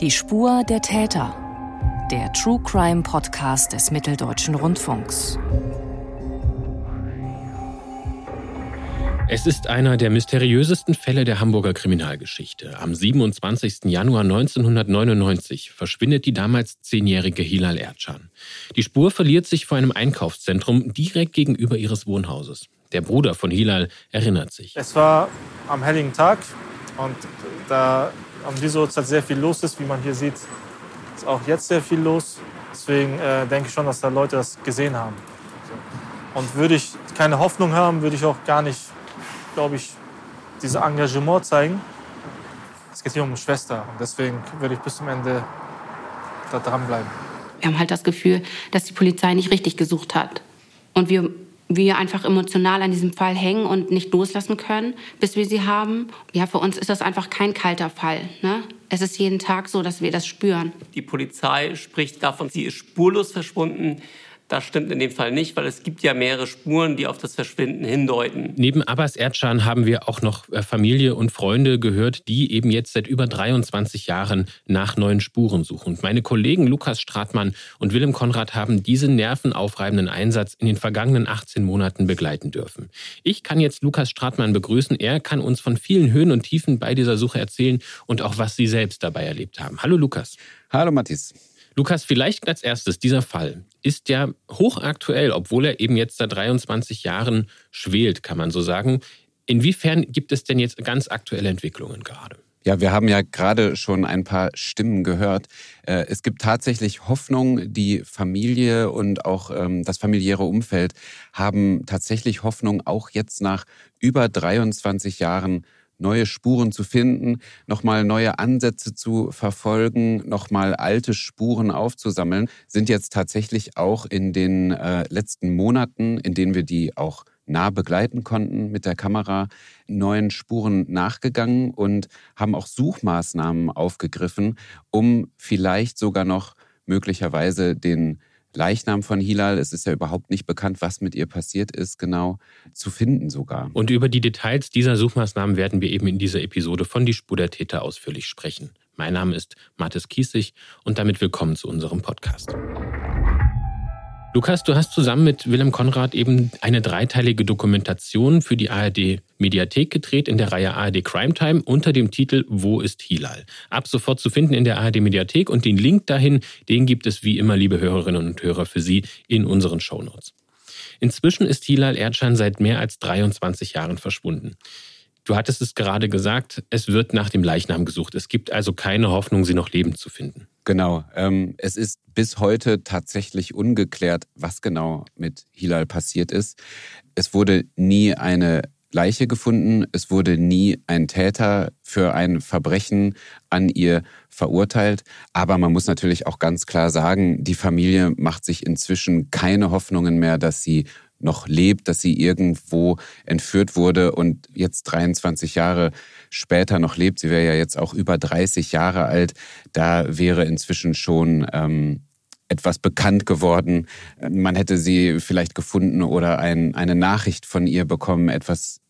Die Spur der Täter. Der True Crime Podcast des Mitteldeutschen Rundfunks. Es ist einer der mysteriösesten Fälle der Hamburger Kriminalgeschichte. Am 27. Januar 1999 verschwindet die damals zehnjährige Hilal Erdschan. Die Spur verliert sich vor einem Einkaufszentrum direkt gegenüber ihres Wohnhauses. Der Bruder von Hilal erinnert sich. Es war am helligen Tag und da am dieser Uhrzeit sehr viel los ist, wie man hier sieht, ist auch jetzt sehr viel los. Deswegen äh, denke ich schon, dass da Leute das gesehen haben. Und würde ich keine Hoffnung haben, würde ich auch gar nicht glaube ich, dieses Engagement zeigen. Es geht hier um Schwester und deswegen würde ich bis zum Ende da dranbleiben. Wir haben halt das Gefühl, dass die Polizei nicht richtig gesucht hat. Und wir, wir einfach emotional an diesem Fall hängen und nicht loslassen können, bis wir sie haben. Ja, für uns ist das einfach kein kalter Fall. Ne? Es ist jeden Tag so, dass wir das spüren. Die Polizei spricht davon, sie ist spurlos verschwunden. Das stimmt in dem Fall nicht, weil es gibt ja mehrere Spuren, die auf das Verschwinden hindeuten. Neben Abbas Erdschan haben wir auch noch äh, Familie und Freunde gehört, die eben jetzt seit über 23 Jahren nach neuen Spuren suchen. Und meine Kollegen Lukas Stratmann und Willem Konrad haben diesen nervenaufreibenden Einsatz in den vergangenen 18 Monaten begleiten dürfen. Ich kann jetzt Lukas Stratmann begrüßen. Er kann uns von vielen Höhen und Tiefen bei dieser Suche erzählen und auch was Sie selbst dabei erlebt haben. Hallo Lukas. Hallo Mathis. Lukas, vielleicht als erstes, dieser Fall ist ja hochaktuell, obwohl er eben jetzt seit 23 Jahren schwelt, kann man so sagen. Inwiefern gibt es denn jetzt ganz aktuelle Entwicklungen gerade? Ja, wir haben ja gerade schon ein paar Stimmen gehört. Äh, es gibt tatsächlich Hoffnung. Die Familie und auch ähm, das familiäre Umfeld haben tatsächlich Hoffnung, auch jetzt nach über 23 Jahren neue Spuren zu finden, nochmal neue Ansätze zu verfolgen, nochmal alte Spuren aufzusammeln, sind jetzt tatsächlich auch in den äh, letzten Monaten, in denen wir die auch nah begleiten konnten mit der Kamera, neuen Spuren nachgegangen und haben auch Suchmaßnahmen aufgegriffen, um vielleicht sogar noch möglicherweise den Leichnam von Hilal, es ist ja überhaupt nicht bekannt, was mit ihr passiert ist, genau zu finden sogar. Und über die Details dieser Suchmaßnahmen werden wir eben in dieser Episode von Die Spur der Täter ausführlich sprechen. Mein Name ist Mathis Kiesig und damit willkommen zu unserem Podcast. Lukas, du hast zusammen mit Willem Konrad eben eine dreiteilige Dokumentation für die ARD Mediathek gedreht in der Reihe ARD Crime Time unter dem Titel Wo ist Hilal? Ab sofort zu finden in der ARD Mediathek und den Link dahin, den gibt es wie immer, liebe Hörerinnen und Hörer, für Sie in unseren Shownotes. Inzwischen ist Hilal Erdschan seit mehr als 23 Jahren verschwunden. Du hattest es gerade gesagt, es wird nach dem Leichnam gesucht. Es gibt also keine Hoffnung, sie noch lebend zu finden. Genau. Ähm, es ist bis heute tatsächlich ungeklärt, was genau mit Hilal passiert ist. Es wurde nie eine Leiche gefunden. Es wurde nie ein Täter für ein Verbrechen an ihr verurteilt. Aber man muss natürlich auch ganz klar sagen, die Familie macht sich inzwischen keine Hoffnungen mehr, dass sie noch lebt, dass sie irgendwo entführt wurde und jetzt 23 Jahre später noch lebt. Sie wäre ja jetzt auch über 30 Jahre alt. Da wäre inzwischen schon ähm, etwas bekannt geworden. Man hätte sie vielleicht gefunden oder ein, eine Nachricht von ihr bekommen, etwas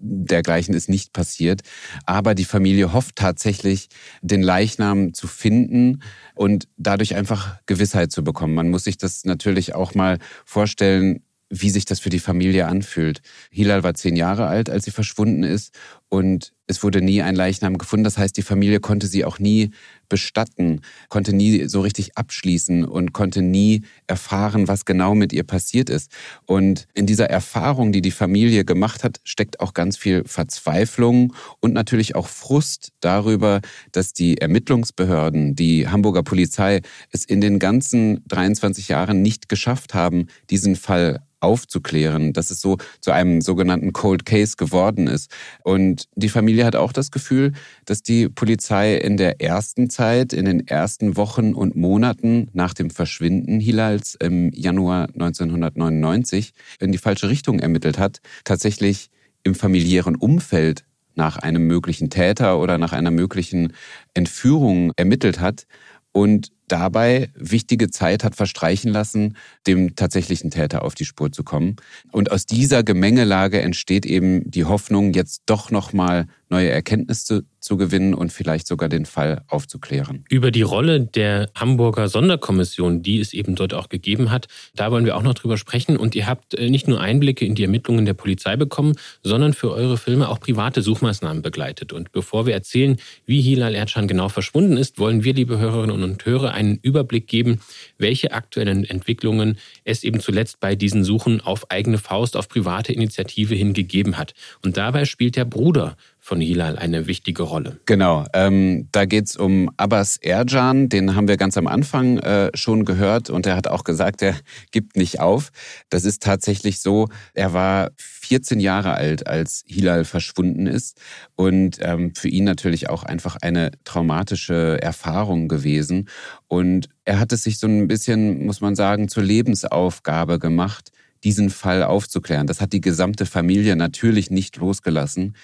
dergleichen ist nicht passiert. Aber die Familie hofft tatsächlich, den Leichnam zu finden und dadurch einfach Gewissheit zu bekommen. Man muss sich das natürlich auch mal vorstellen, wie sich das für die Familie anfühlt. Hilal war zehn Jahre alt, als sie verschwunden ist und es wurde nie ein Leichnam gefunden. Das heißt, die Familie konnte sie auch nie bestatten, konnte nie so richtig abschließen und konnte nie erfahren, was genau mit ihr passiert ist. Und in dieser Erfahrung, die die Familie gemacht hat, steckt auch ganz viel Verzweiflung und natürlich auch Frust darüber, dass die Ermittlungsbehörden, die Hamburger Polizei es in den ganzen 23 Jahren nicht geschafft haben, diesen Fall aufzuklären, dass es so zu einem sogenannten Cold Case geworden ist. Und die Familie hat auch das Gefühl, dass die Polizei in der ersten Zeit, in den ersten Wochen und Monaten nach dem Verschwinden Hilals im Januar 1999 in die falsche Richtung ermittelt hat, tatsächlich im familiären Umfeld nach einem möglichen Täter oder nach einer möglichen Entführung ermittelt hat. Und dabei wichtige Zeit hat verstreichen lassen, dem tatsächlichen Täter auf die Spur zu kommen. Und aus dieser Gemengelage entsteht eben die Hoffnung, jetzt doch noch mal neue Erkenntnisse zu gewinnen und vielleicht sogar den Fall aufzuklären. Über die Rolle der Hamburger Sonderkommission, die es eben dort auch gegeben hat, da wollen wir auch noch drüber sprechen. Und ihr habt äh, nicht nur Einblicke in die Ermittlungen der Polizei bekommen, sondern für eure Filme auch private Suchmaßnahmen begleitet. Und bevor wir erzählen, wie Hilal Erdschan genau verschwunden ist, wollen wir, liebe Hörerinnen und Hörer, einen Überblick geben, welche aktuellen Entwicklungen es eben zuletzt bei diesen Suchen auf eigene Faust, auf private Initiative hin gegeben hat. Und dabei spielt der Bruder von Hilal eine wichtige Rolle. Genau, ähm, da geht es um Abbas Erjan, den haben wir ganz am Anfang äh, schon gehört und er hat auch gesagt, er gibt nicht auf. Das ist tatsächlich so, er war 14 Jahre alt, als Hilal verschwunden ist und ähm, für ihn natürlich auch einfach eine traumatische Erfahrung gewesen. Und er hat es sich so ein bisschen, muss man sagen, zur Lebensaufgabe gemacht, diesen Fall aufzuklären. Das hat die gesamte Familie natürlich nicht losgelassen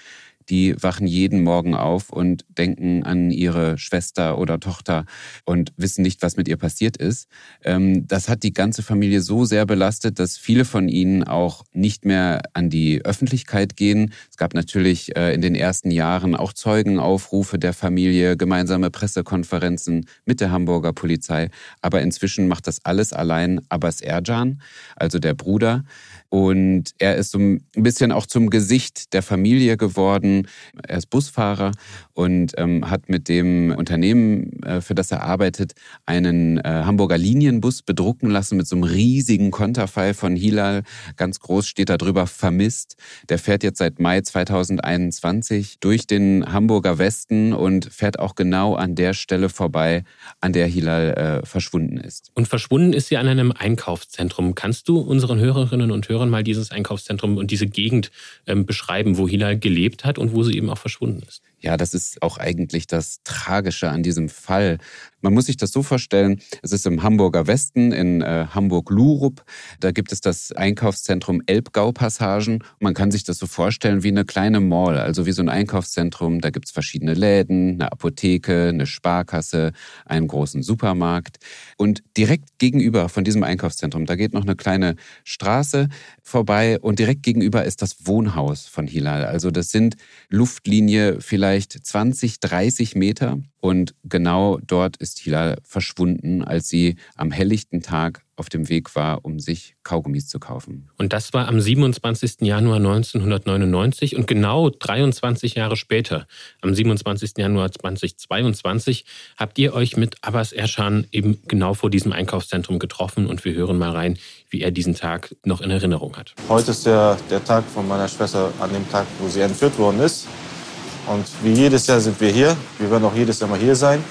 die wachen jeden Morgen auf und denken an ihre Schwester oder Tochter und wissen nicht, was mit ihr passiert ist. Ähm, das hat die ganze Familie so sehr belastet, dass viele von ihnen auch nicht mehr an die Öffentlichkeit gehen. Es gab natürlich äh, in den ersten Jahren auch Zeugenaufrufe der Familie, gemeinsame Pressekonferenzen mit der Hamburger Polizei. Aber inzwischen macht das alles allein Abbas Erjan, also der Bruder. Und er ist so ein bisschen auch zum Gesicht der Familie geworden. Er ist Busfahrer und ähm, hat mit dem Unternehmen, äh, für das er arbeitet, einen äh, Hamburger Linienbus bedrucken lassen mit so einem riesigen Konterfei von Hilal. Ganz groß steht da drüber vermisst. Der fährt jetzt seit Mai 2021 durch den Hamburger Westen und fährt auch genau an der Stelle vorbei, an der Hilal äh, verschwunden ist. Und verschwunden ist sie an einem Einkaufszentrum. Kannst du unseren Hörerinnen und Hörern mal dieses Einkaufszentrum und diese Gegend ähm, beschreiben, wo Hilal gelebt hat und wo sie eben auch verschwunden ist? Ja, das ist auch eigentlich das Tragische an diesem Fall. Man muss sich das so vorstellen, es ist im Hamburger Westen, in äh, Hamburg-Lurup. Da gibt es das Einkaufszentrum Elbgau-Passagen. Man kann sich das so vorstellen wie eine kleine Mall, also wie so ein Einkaufszentrum. Da gibt es verschiedene Läden, eine Apotheke, eine Sparkasse, einen großen Supermarkt. Und direkt gegenüber von diesem Einkaufszentrum, da geht noch eine kleine Straße vorbei und direkt gegenüber ist das Wohnhaus von Hilal. Also das sind Luftlinie vielleicht 20, 30 Meter. Und genau dort ist Hilal verschwunden, als sie am helllichten Tag auf dem Weg war, um sich Kaugummis zu kaufen. Und das war am 27. Januar 1999 und genau 23 Jahre später, am 27. Januar 2022, habt ihr euch mit Abbas Erschan eben genau vor diesem Einkaufszentrum getroffen und wir hören mal rein, wie er diesen Tag noch in Erinnerung hat. Heute ist der, der Tag von meiner Schwester an dem Tag, wo sie entführt worden ist. Und wie jedes Jahr sind wir hier. Wir werden auch jedes Jahr mal hier sein,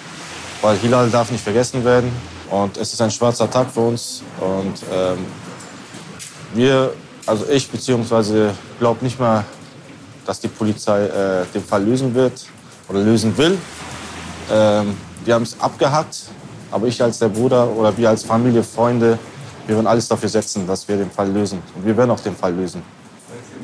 weil Hilal darf nicht vergessen werden. Und es ist ein schwarzer Tag für uns. Und ähm, wir, also ich beziehungsweise glaube nicht mal, dass die Polizei äh, den Fall lösen wird oder lösen will. Ähm, wir haben es abgehackt, aber ich als der Bruder oder wir als Familie, Freunde, wir werden alles dafür setzen, dass wir den Fall lösen. Und wir werden auch den Fall lösen.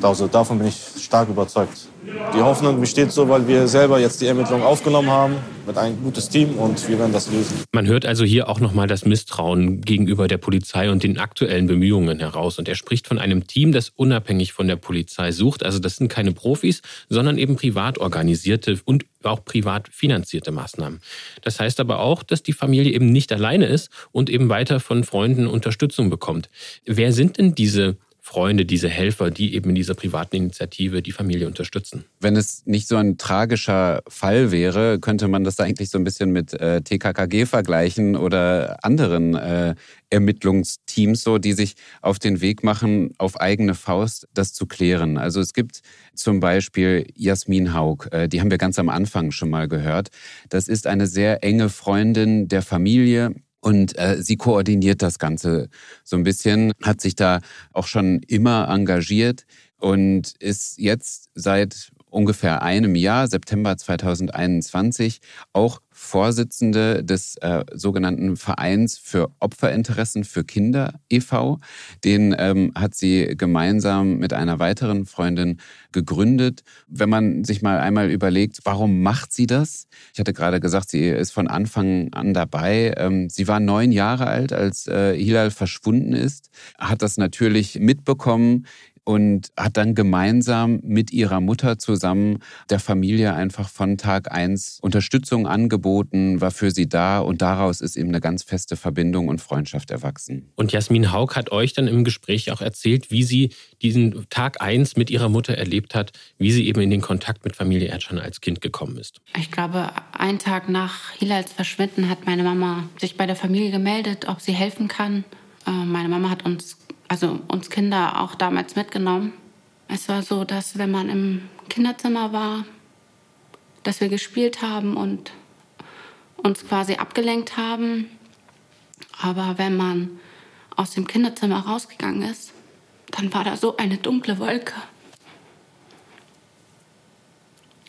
Also davon bin ich stark überzeugt. Die Hoffnung besteht so, weil wir selber jetzt die Ermittlungen aufgenommen haben mit ein gutes Team und wir werden das lösen. Man hört also hier auch nochmal das Misstrauen gegenüber der Polizei und den aktuellen Bemühungen heraus. Und er spricht von einem Team, das unabhängig von der Polizei sucht. Also das sind keine Profis, sondern eben privat organisierte und auch privat finanzierte Maßnahmen. Das heißt aber auch, dass die Familie eben nicht alleine ist und eben weiter von Freunden Unterstützung bekommt. Wer sind denn diese Freunde, diese Helfer, die eben in dieser privaten Initiative die Familie unterstützen. Wenn es nicht so ein tragischer Fall wäre, könnte man das eigentlich so ein bisschen mit äh, TKKG vergleichen oder anderen äh, Ermittlungsteams, so, die sich auf den Weg machen, auf eigene Faust das zu klären. Also es gibt zum Beispiel Jasmin Haug, äh, die haben wir ganz am Anfang schon mal gehört. Das ist eine sehr enge Freundin der Familie und äh, sie koordiniert das Ganze so ein bisschen, hat sich da auch schon immer engagiert und ist jetzt seit ungefähr einem Jahr, September 2021, auch Vorsitzende des äh, sogenannten Vereins für Opferinteressen für Kinder e.V. Den ähm, hat sie gemeinsam mit einer weiteren Freundin gegründet. Wenn man sich mal einmal überlegt, warum macht sie das? Ich hatte gerade gesagt, sie ist von Anfang an dabei. Ähm, sie war neun Jahre alt, als äh, Hilal verschwunden ist, hat das natürlich mitbekommen, und hat dann gemeinsam mit ihrer Mutter zusammen der Familie einfach von Tag eins Unterstützung angeboten, war für sie da und daraus ist eben eine ganz feste Verbindung und Freundschaft erwachsen. Und Jasmin Haug hat euch dann im Gespräch auch erzählt, wie sie diesen Tag eins mit ihrer Mutter erlebt hat, wie sie eben in den Kontakt mit Familie Erdschan als Kind gekommen ist. Ich glaube, einen Tag nach Hilals Verschwinden hat meine Mama sich bei der Familie gemeldet, ob sie helfen kann. Äh, meine Mama hat uns also uns Kinder auch damals mitgenommen. Es war so, dass wenn man im Kinderzimmer war, dass wir gespielt haben und uns quasi abgelenkt haben. Aber wenn man aus dem Kinderzimmer rausgegangen ist, dann war da so eine dunkle Wolke.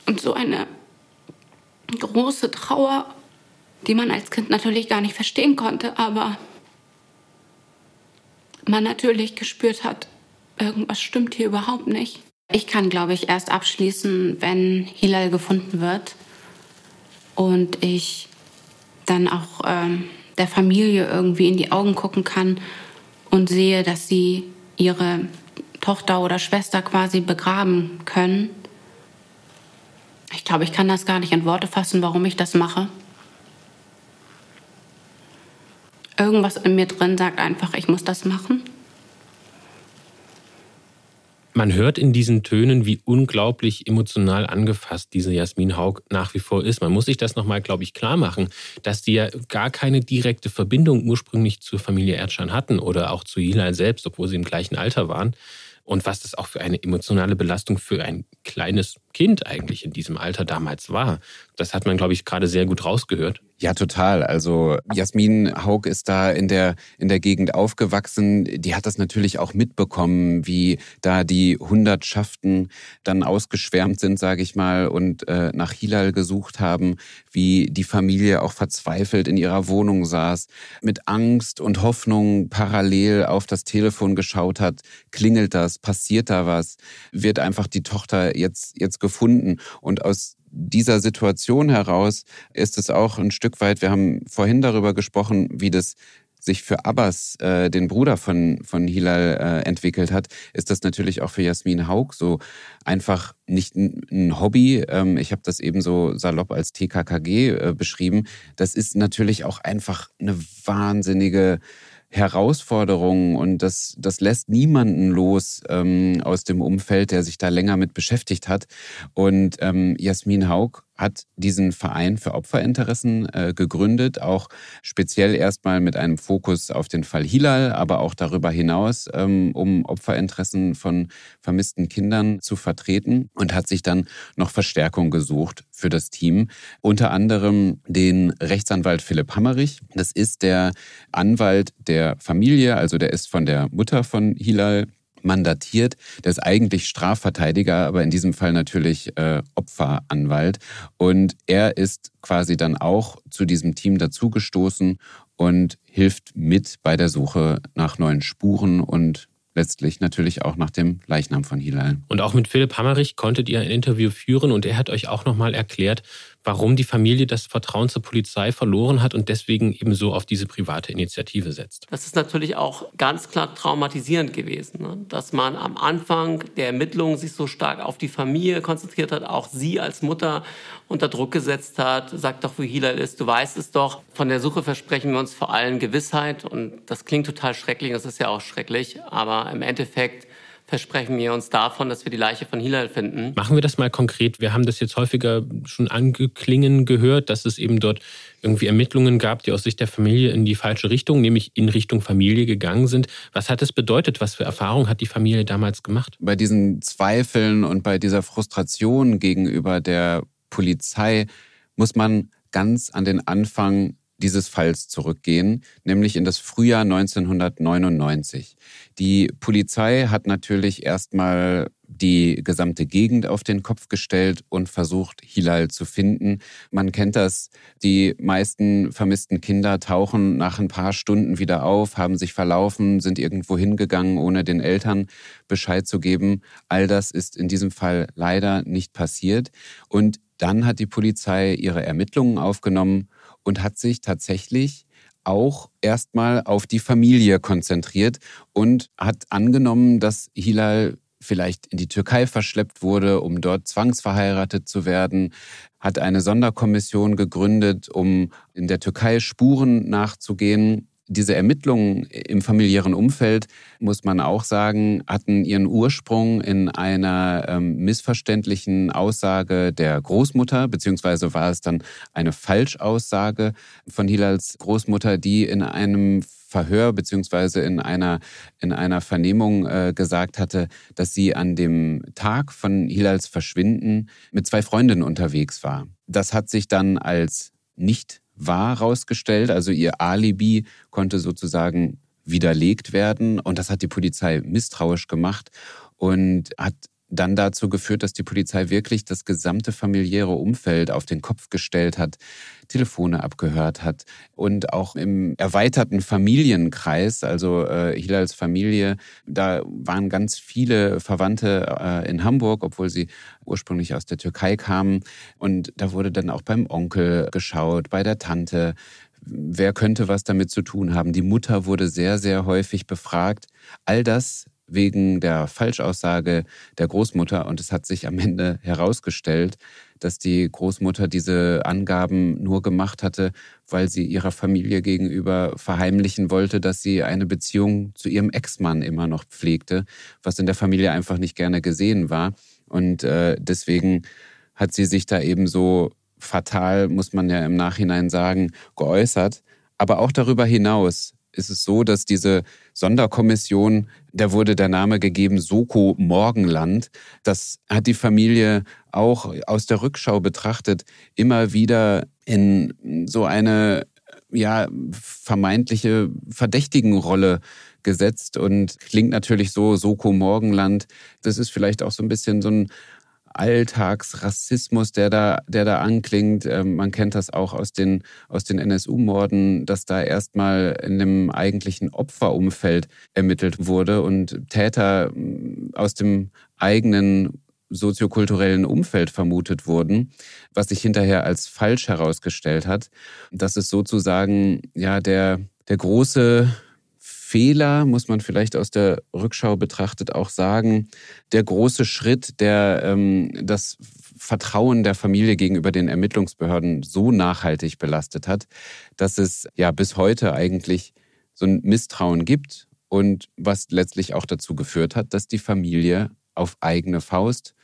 Und so eine große Trauer, die man als Kind natürlich gar nicht verstehen konnte, aber man natürlich gespürt hat, irgendwas stimmt hier überhaupt nicht. Ich kann, glaube ich, erst abschließen, wenn Hilal gefunden wird und ich dann auch ähm, der Familie irgendwie in die Augen gucken kann und sehe, dass sie ihre Tochter oder Schwester quasi begraben können. Ich glaube, ich kann das gar nicht in Worte fassen, warum ich das mache. Irgendwas in mir drin sagt einfach, ich muss das machen. Man hört in diesen Tönen, wie unglaublich emotional angefasst diese Jasmin Haug nach wie vor ist. Man muss sich das nochmal, glaube ich, klar machen, dass die ja gar keine direkte Verbindung ursprünglich zur Familie Erdschan hatten oder auch zu Hilal selbst, obwohl sie im gleichen Alter waren. Und was das auch für eine emotionale Belastung für ein kleines Kind eigentlich in diesem Alter damals war. Das hat man, glaube ich, gerade sehr gut rausgehört. Ja, total. Also Jasmin Haug ist da in der, in der Gegend aufgewachsen. Die hat das natürlich auch mitbekommen, wie da die Hundertschaften dann ausgeschwärmt sind, sage ich mal, und äh, nach Hilal gesucht haben, wie die Familie auch verzweifelt in ihrer Wohnung saß, mit Angst und Hoffnung parallel auf das Telefon geschaut hat. Klingelt das? Passiert da was? Wird einfach die Tochter jetzt, jetzt gefunden? Und aus dieser Situation heraus ist es auch ein Stück weit, wir haben vorhin darüber gesprochen, wie das sich für Abbas, äh, den Bruder von, von Hilal, äh, entwickelt hat, ist das natürlich auch für Jasmin Haug so einfach nicht ein, Hobby. Ähm, ich habe das eben so salopp als TKKG äh, beschrieben. Das ist natürlich auch einfach eine wahnsinnige Herausforderungen und das, das lässt niemanden los ähm, aus dem Umfeld, der sich da länger mit beschäftigt hat. Und ähm, Jasmin Haug hat diesen Verein für Opferinteressen äh, gegründet, auch speziell erstmal mit einem Fokus auf den Fall Hilal, aber auch darüber hinaus, ähm, um Opferinteressen von vermissten Kindern zu vertreten und hat sich dann noch Verstärkung gesucht für das Team. Unter anderem den Rechtsanwalt Philipp Hammerich. Das ist der Anwalt der Familie, also der ist von der Mutter von Hilal mandatiert. Der ist eigentlich Strafverteidiger, aber in diesem Fall natürlich äh, Opferanwalt. Und er ist quasi dann auch zu diesem Team dazugestoßen und hilft mit bei der Suche nach neuen Spuren und letztlich natürlich auch nach dem Leichnam von Hilal. Und auch mit Philipp Hammerich konntet ihr ein Interview führen und er hat euch auch nochmal erklärt, warum die Familie das Vertrauen zur Polizei verloren hat und deswegen eben so auf diese private Initiative setzt. Das ist natürlich auch ganz klar traumatisierend gewesen, ne? dass man am Anfang der Ermittlungen sich so stark auf die Familie konzentriert hat, auch sie als Mutter unter Druck gesetzt hat, sagt doch, wo Hilal ist, du weißt es doch. Von der Suche versprechen wir uns vor allem Gewissheit und das klingt total schrecklich, das ist ja auch schrecklich, aber im Endeffekt versprechen wir uns davon, dass wir die Leiche von Hilal finden. Machen wir das mal konkret. Wir haben das jetzt häufiger schon angeklingen gehört, dass es eben dort irgendwie Ermittlungen gab, die aus Sicht der Familie in die falsche Richtung, nämlich in Richtung Familie gegangen sind. Was hat das bedeutet? Was für Erfahrungen hat die Familie damals gemacht? Bei diesen Zweifeln und bei dieser Frustration gegenüber der Polizei muss man ganz an den Anfang dieses Falls zurückgehen, nämlich in das Frühjahr 1999. Die Polizei hat natürlich erstmal die gesamte Gegend auf den Kopf gestellt und versucht, Hilal zu finden. Man kennt das, die meisten vermissten Kinder tauchen nach ein paar Stunden wieder auf, haben sich verlaufen, sind irgendwo hingegangen, ohne den Eltern Bescheid zu geben. All das ist in diesem Fall leider nicht passiert. Und dann hat die Polizei ihre Ermittlungen aufgenommen und hat sich tatsächlich auch erstmal auf die Familie konzentriert und hat angenommen, dass Hilal vielleicht in die Türkei verschleppt wurde, um dort zwangsverheiratet zu werden, hat eine Sonderkommission gegründet, um in der Türkei Spuren nachzugehen. Diese Ermittlungen im familiären Umfeld, muss man auch sagen, hatten ihren Ursprung in einer ähm, missverständlichen Aussage der Großmutter, beziehungsweise war es dann eine Falschaussage von Hilals Großmutter, die in einem Verhör beziehungsweise in einer, in einer Vernehmung äh, gesagt hatte, dass sie an dem Tag von Hilals Verschwinden mit zwei Freundinnen unterwegs war. Das hat sich dann als nicht wahr herausgestellt. Also ihr Alibi konnte sozusagen widerlegt werden und das hat die Polizei misstrauisch gemacht und hat dann dazu geführt, dass die Polizei wirklich das gesamte familiäre Umfeld auf den Kopf gestellt hat, Telefone abgehört hat und auch im erweiterten Familienkreis, also äh, Hilals Familie, da waren ganz viele Verwandte äh, in Hamburg, obwohl sie ursprünglich aus der Türkei kamen. Und da wurde dann auch beim Onkel geschaut, bei der Tante. Wer könnte was damit zu tun haben? Die Mutter wurde sehr, sehr häufig befragt. All das wegen der Falschaussage der Großmutter. Und es hat sich am Ende herausgestellt, dass die Großmutter diese Angaben nur gemacht hatte, weil sie ihrer Familie gegenüber verheimlichen wollte, dass sie eine Beziehung zu ihrem Ex-Mann immer noch pflegte, was in der Familie einfach nicht gerne gesehen war. Und äh, deswegen hat sie sich da eben so fatal, muss man ja im Nachhinein sagen, geäußert. Aber auch darüber hinaus ist es so, dass diese Sonderkommission, da wurde der Name gegeben Soko Morgenland. Das hat die Familie auch aus der Rückschau betrachtet immer wieder in so eine ja vermeintliche verdächtigen Rolle gesetzt und klingt natürlich so Soko Morgenland. Das ist vielleicht auch so ein bisschen so ein Alltagsrassismus, der da, der da anklingt. Ähm, man kennt das auch aus den, aus den NSU-Morden, dass da erstmal in dem eigentlichen Opferumfeld ermittelt wurde und Täter mm, aus dem eigenen soziokulturellen Umfeld vermutet wurden, was sich hinterher als falsch herausgestellt hat. Das ist sozusagen ja der, der große Fehler, muss man vielleicht aus der Rückschau betrachtet auch sagen, der große Schritt, der ähm, das Vertrauen der Familie gegenüber den Ermittlungsbehörden so nachhaltig belastet hat, dass es ja bis heute eigentlich so ein Misstrauen gibt und was letztlich auch dazu geführt hat, dass die Familie auf eigene Faust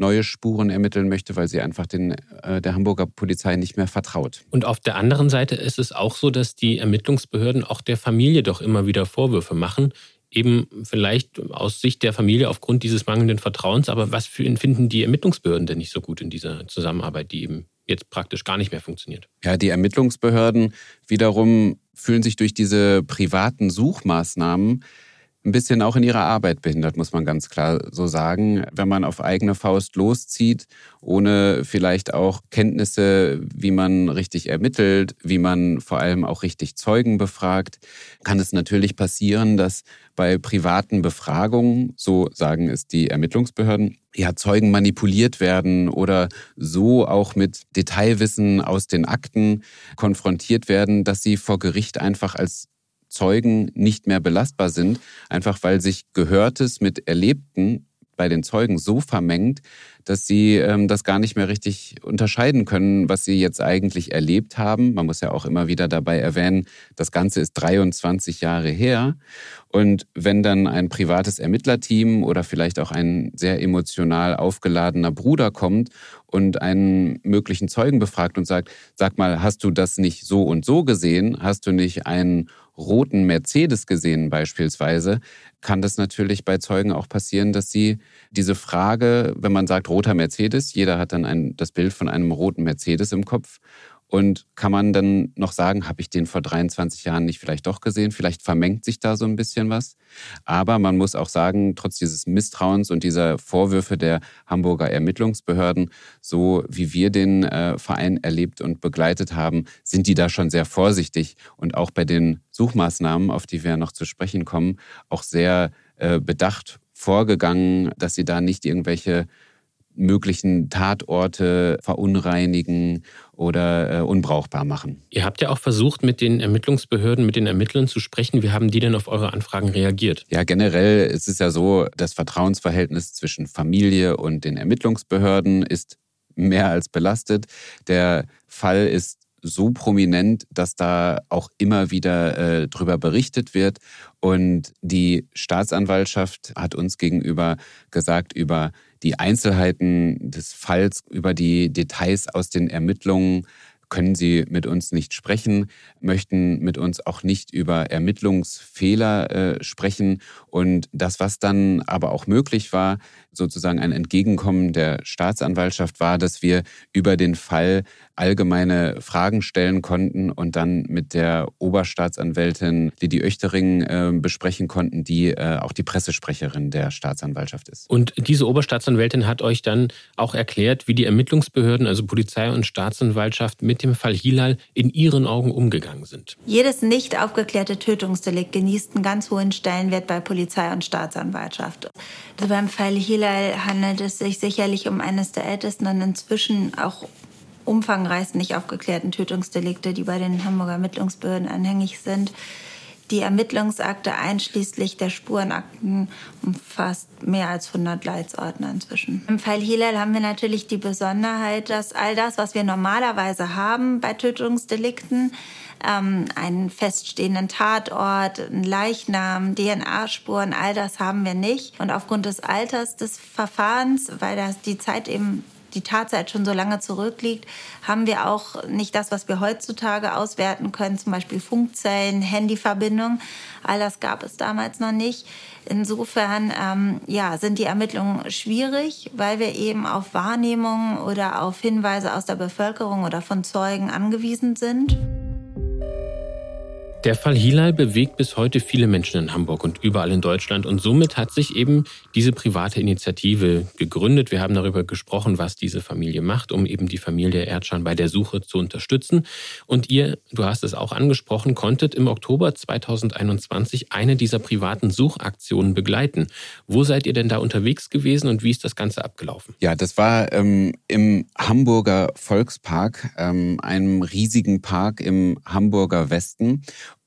neue Spuren ermitteln möchte, weil sie einfach den, äh, der Hamburger Polizei nicht mehr vertraut. Und auf der anderen Seite ist es auch so, dass die Ermittlungsbehörden auch der Familie doch immer wieder Vorwürfe machen, eben vielleicht aus Sicht der Familie aufgrund dieses mangelnden Vertrauens. Aber was finden die Ermittlungsbehörden denn nicht so gut in dieser Zusammenarbeit, die eben jetzt praktisch gar nicht mehr funktioniert? Ja, die Ermittlungsbehörden wiederum fühlen sich durch diese privaten Suchmaßnahmen ein bisschen auch in ihrer Arbeit behindert, muss man ganz klar so sagen. Wenn man auf eigene Faust loszieht, ohne vielleicht auch Kenntnisse, wie man richtig ermittelt, wie man vor allem auch richtig Zeugen befragt, kann es natürlich passieren, dass bei privaten Befragungen, so sagen es die Ermittlungsbehörden, ja, Zeugen manipuliert werden oder so auch mit Detailwissen aus den Akten konfrontiert werden, dass sie vor Gericht einfach als Zeugen nicht mehr belastbar sind, einfach weil sich Gehörtes mit Erlebten bei den Zeugen so vermengt, dass sie ähm, das gar nicht mehr richtig unterscheiden können, was sie jetzt eigentlich erlebt haben. Man muss ja auch immer wieder dabei erwähnen, das Ganze ist 23 Jahre her. Und wenn dann ein privates Ermittlerteam oder vielleicht auch ein sehr emotional aufgeladener Bruder kommt und einen möglichen Zeugen befragt und sagt, sag mal, hast du das nicht so und so gesehen? Hast du nicht einen roten Mercedes gesehen beispielsweise, kann das natürlich bei Zeugen auch passieren, dass sie diese Frage, wenn man sagt roter Mercedes, jeder hat dann ein, das Bild von einem roten Mercedes im Kopf und kann man dann noch sagen, habe ich den vor 23 Jahren nicht vielleicht doch gesehen? Vielleicht vermengt sich da so ein bisschen was. Aber man muss auch sagen, trotz dieses Misstrauens und dieser Vorwürfe der Hamburger Ermittlungsbehörden, so wie wir den äh, Verein erlebt und begleitet haben, sind die da schon sehr vorsichtig und auch bei den Suchmaßnahmen, auf die wir noch zu sprechen kommen, auch sehr äh, bedacht vorgegangen, dass sie da nicht irgendwelche möglichen Tatorte verunreinigen oder äh, unbrauchbar machen. Ihr habt ja auch versucht, mit den Ermittlungsbehörden, mit den Ermittlern zu sprechen. Wie haben die denn auf eure Anfragen reagiert? Ja, generell ist es ja so, das Vertrauensverhältnis zwischen Familie und den Ermittlungsbehörden ist mehr als belastet. Der Fall ist so prominent, dass da auch immer wieder äh, drüber berichtet wird. Und die Staatsanwaltschaft hat uns gegenüber gesagt, über die Einzelheiten des Falls, über die Details aus den Ermittlungen können sie mit uns nicht sprechen, möchten mit uns auch nicht über Ermittlungsfehler äh, sprechen. Und das, was dann aber auch möglich war, sozusagen ein Entgegenkommen der Staatsanwaltschaft war, dass wir über den Fall allgemeine Fragen stellen konnten und dann mit der Oberstaatsanwältin Lidi Oechtering äh, besprechen konnten, die äh, auch die Pressesprecherin der Staatsanwaltschaft ist. Und diese Oberstaatsanwältin hat euch dann auch erklärt, wie die Ermittlungsbehörden, also Polizei und Staatsanwaltschaft, mit dem Fall Hilal in ihren Augen umgegangen sind. Jedes nicht aufgeklärte Tötungsdelikt genießt einen ganz hohen Stellenwert bei Polizei und Staatsanwaltschaft. Also beim Fall Hilal handelt es sich sicherlich um eines der ältesten und inzwischen auch umfangreichsten nicht aufgeklärten Tötungsdelikte, die bei den Hamburger Ermittlungsbehörden anhängig sind. Die Ermittlungsakte einschließlich der Spurenakten umfasst mehr als 100 Leitsordner inzwischen. Im Fall Hilal haben wir natürlich die Besonderheit, dass all das, was wir normalerweise haben bei Tötungsdelikten, ähm, einen feststehenden Tatort, einen Leichnam, DNA-Spuren, all das haben wir nicht. Und aufgrund des Alters des Verfahrens, weil das die Zeit eben die Tatzeit schon so lange zurückliegt, haben wir auch nicht das, was wir heutzutage auswerten können, zum Beispiel Funkzellen, Handyverbindung. All das gab es damals noch nicht. Insofern ähm, ja, sind die Ermittlungen schwierig, weil wir eben auf Wahrnehmungen oder auf Hinweise aus der Bevölkerung oder von Zeugen angewiesen sind. Der Fall Hilal bewegt bis heute viele Menschen in Hamburg und überall in Deutschland und somit hat sich eben diese private Initiative gegründet. Wir haben darüber gesprochen, was diese Familie macht, um eben die Familie Erdschan bei der Suche zu unterstützen. Und ihr, du hast es auch angesprochen, konntet im Oktober 2021 eine dieser privaten Suchaktionen begleiten. Wo seid ihr denn da unterwegs gewesen und wie ist das Ganze abgelaufen? Ja, das war ähm, im Hamburger Volkspark, ähm, einem riesigen Park im Hamburger Westen.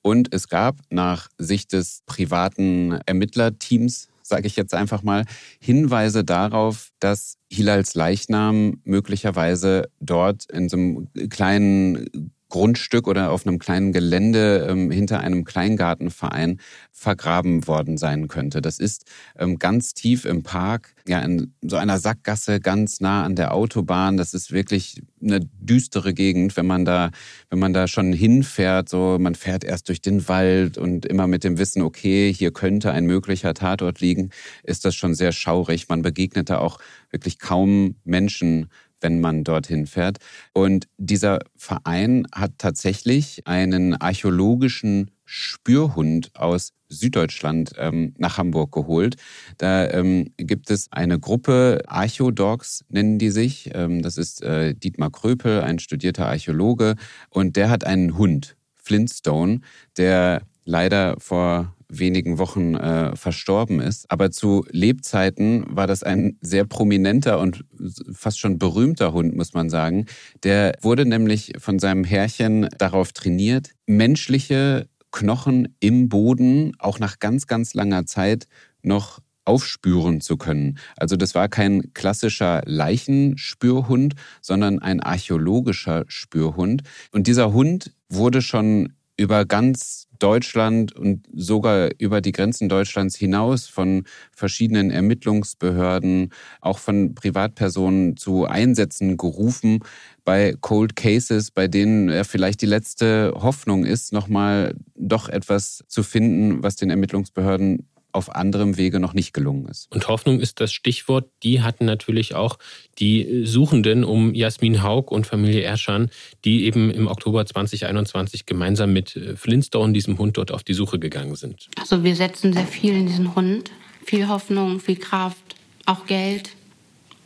Und es gab nach Sicht des privaten Ermittlerteams, sage ich jetzt einfach mal, Hinweise darauf, dass Hilals Leichnam möglicherweise dort in so einem kleinen Grundstück oder auf einem kleinen Gelände ähm, hinter einem Kleingartenverein vergraben worden sein könnte. Das ist ähm, ganz tief im Park, ja, in so einer Sackgasse ganz nah an der Autobahn. Das ist wirklich eine düstere Gegend, wenn man da, wenn man da schon hinfährt. So, man fährt erst durch den Wald und immer mit dem Wissen, okay, hier könnte ein möglicher Tatort liegen, ist das schon sehr schaurig. Man begegnet da auch wirklich kaum Menschen wenn man dorthin fährt. Und dieser Verein hat tatsächlich einen archäologischen Spürhund aus Süddeutschland ähm, nach Hamburg geholt. Da ähm, gibt es eine Gruppe, Archäodogs nennen die sich. Ähm, das ist äh, Dietmar Kröpel, ein studierter Archäologe. Und der hat einen Hund, Flintstone, der leider vor wenigen Wochen äh, verstorben ist. Aber zu Lebzeiten war das ein sehr prominenter und fast schon berühmter Hund, muss man sagen. Der wurde nämlich von seinem Herrchen darauf trainiert, menschliche Knochen im Boden auch nach ganz, ganz langer Zeit noch aufspüren zu können. Also das war kein klassischer Leichenspürhund, sondern ein archäologischer Spürhund. Und dieser Hund wurde schon über ganz Deutschland und sogar über die Grenzen Deutschlands hinaus von verschiedenen Ermittlungsbehörden, auch von Privatpersonen zu Einsätzen gerufen bei Cold Cases, bei denen er vielleicht die letzte Hoffnung ist, nochmal doch etwas zu finden, was den Ermittlungsbehörden auf anderem Wege noch nicht gelungen ist. Und Hoffnung ist das Stichwort. Die hatten natürlich auch die Suchenden um Jasmin Haug und Familie Erschan, die eben im Oktober 2021 gemeinsam mit äh, Flintstone, diesem Hund, dort auf die Suche gegangen sind. Also wir setzen sehr viel in diesen Hund. Viel Hoffnung, viel Kraft, auch Geld.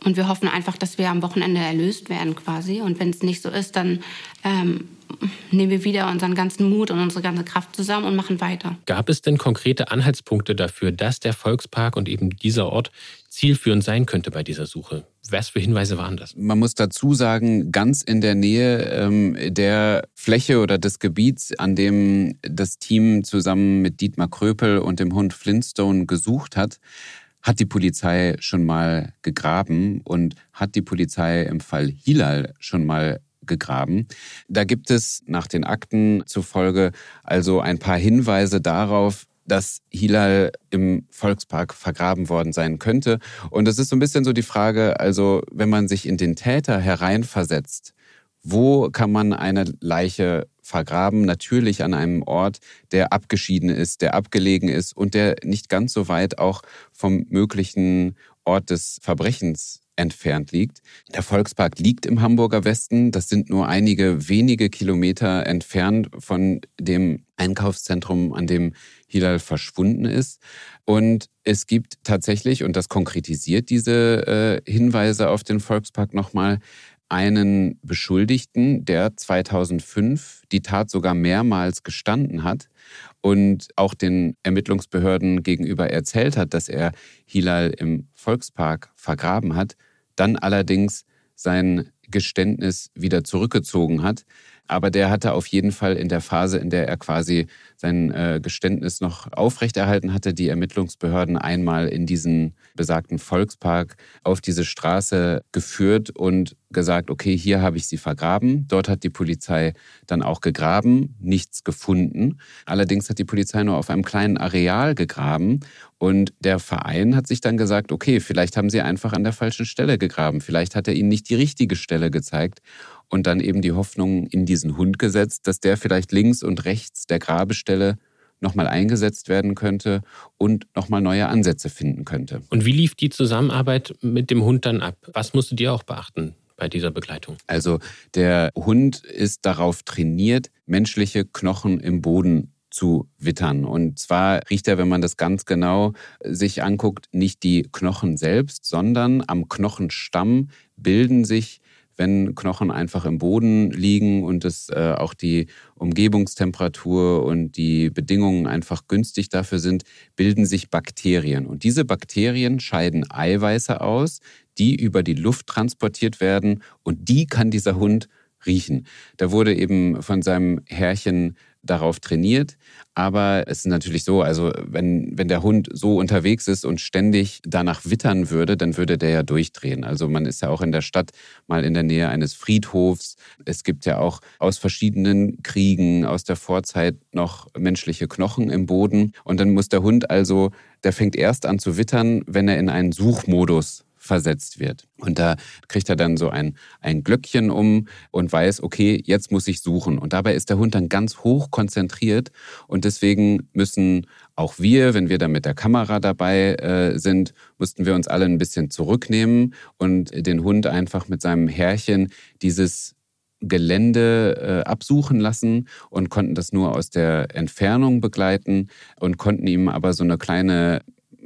Und wir hoffen einfach, dass wir am Wochenende erlöst werden quasi. Und wenn es nicht so ist, dann ähm, nehmen wir wieder unseren ganzen Mut und unsere ganze Kraft zusammen und machen weiter. Gab es denn konkrete Anhaltspunkte dafür, dass der Volkspark und eben dieser Ort zielführend sein könnte bei dieser Suche? Was für Hinweise waren das? Man muss dazu sagen, ganz in der Nähe ähm, der Fläche oder des Gebiets, an dem das Team zusammen mit Dietmar Kröpel und dem Hund Flintstone gesucht hat, hat die Polizei schon mal gegraben und hat die Polizei im Fall Hilal schon mal gegraben. Da gibt es nach den Akten zufolge also ein paar Hinweise darauf, dass Hilal im Volkspark vergraben worden sein könnte. Und es ist so ein bisschen so die Frage, also wenn man sich in den Täter hereinversetzt, wo kann man eine Leiche vergraben? Natürlich an einem Ort, der abgeschieden ist, der abgelegen ist und der nicht ganz so weit auch vom möglichen Ort des Verbrechens entfernt liegt. Der Volkspark liegt im Hamburger Westen. Das sind nur einige wenige Kilometer entfernt von dem Einkaufszentrum, an dem Hilal verschwunden ist. Und es gibt tatsächlich, und das konkretisiert diese äh, Hinweise auf den Volkspark nochmal, einen Beschuldigten, der 2005 die Tat sogar mehrmals gestanden hat und auch den Ermittlungsbehörden gegenüber erzählt hat, dass er Hilal im Volkspark vergraben hat, dann allerdings sein Geständnis wieder zurückgezogen hat. Aber der hatte auf jeden Fall in der Phase, in der er quasi sein äh, Geständnis noch aufrechterhalten hatte, die Ermittlungsbehörden einmal in diesen besagten Volkspark auf diese Straße geführt und gesagt, okay, hier habe ich sie vergraben. Dort hat die Polizei dann auch gegraben, nichts gefunden. Allerdings hat die Polizei nur auf einem kleinen Areal gegraben und der Verein hat sich dann gesagt, okay, vielleicht haben sie einfach an der falschen Stelle gegraben, vielleicht hat er ihnen nicht die richtige Stelle gezeigt und dann eben die Hoffnung in diesen Hund gesetzt, dass der vielleicht links und rechts der Grabestelle nochmal eingesetzt werden könnte und nochmal neue Ansätze finden könnte. Und wie lief die Zusammenarbeit mit dem Hund dann ab? Was musstet ihr auch beachten? bei dieser Begleitung? Also der Hund ist darauf trainiert, menschliche Knochen im Boden zu wittern. Und zwar riecht er, wenn man das ganz genau sich anguckt, nicht die Knochen selbst, sondern am Knochenstamm bilden sich wenn Knochen einfach im Boden liegen und es äh, auch die Umgebungstemperatur und die Bedingungen einfach günstig dafür sind, bilden sich Bakterien. Und diese Bakterien scheiden Eiweiße aus, die über die Luft transportiert werden und die kann dieser Hund riechen. Da wurde eben von seinem Herrchen darauf trainiert. Aber es ist natürlich so, also wenn, wenn der Hund so unterwegs ist und ständig danach wittern würde, dann würde der ja durchdrehen. Also man ist ja auch in der Stadt mal in der Nähe eines Friedhofs. Es gibt ja auch aus verschiedenen Kriegen aus der Vorzeit noch menschliche Knochen im Boden. Und dann muss der Hund also, der fängt erst an zu wittern, wenn er in einen Suchmodus versetzt wird. Und da kriegt er dann so ein, ein Glöckchen um und weiß, okay, jetzt muss ich suchen. Und dabei ist der Hund dann ganz hoch konzentriert. Und deswegen müssen auch wir, wenn wir da mit der Kamera dabei äh, sind, mussten wir uns alle ein bisschen zurücknehmen und den Hund einfach mit seinem Härchen dieses Gelände äh, absuchen lassen und konnten das nur aus der Entfernung begleiten und konnten ihm aber so eine kleine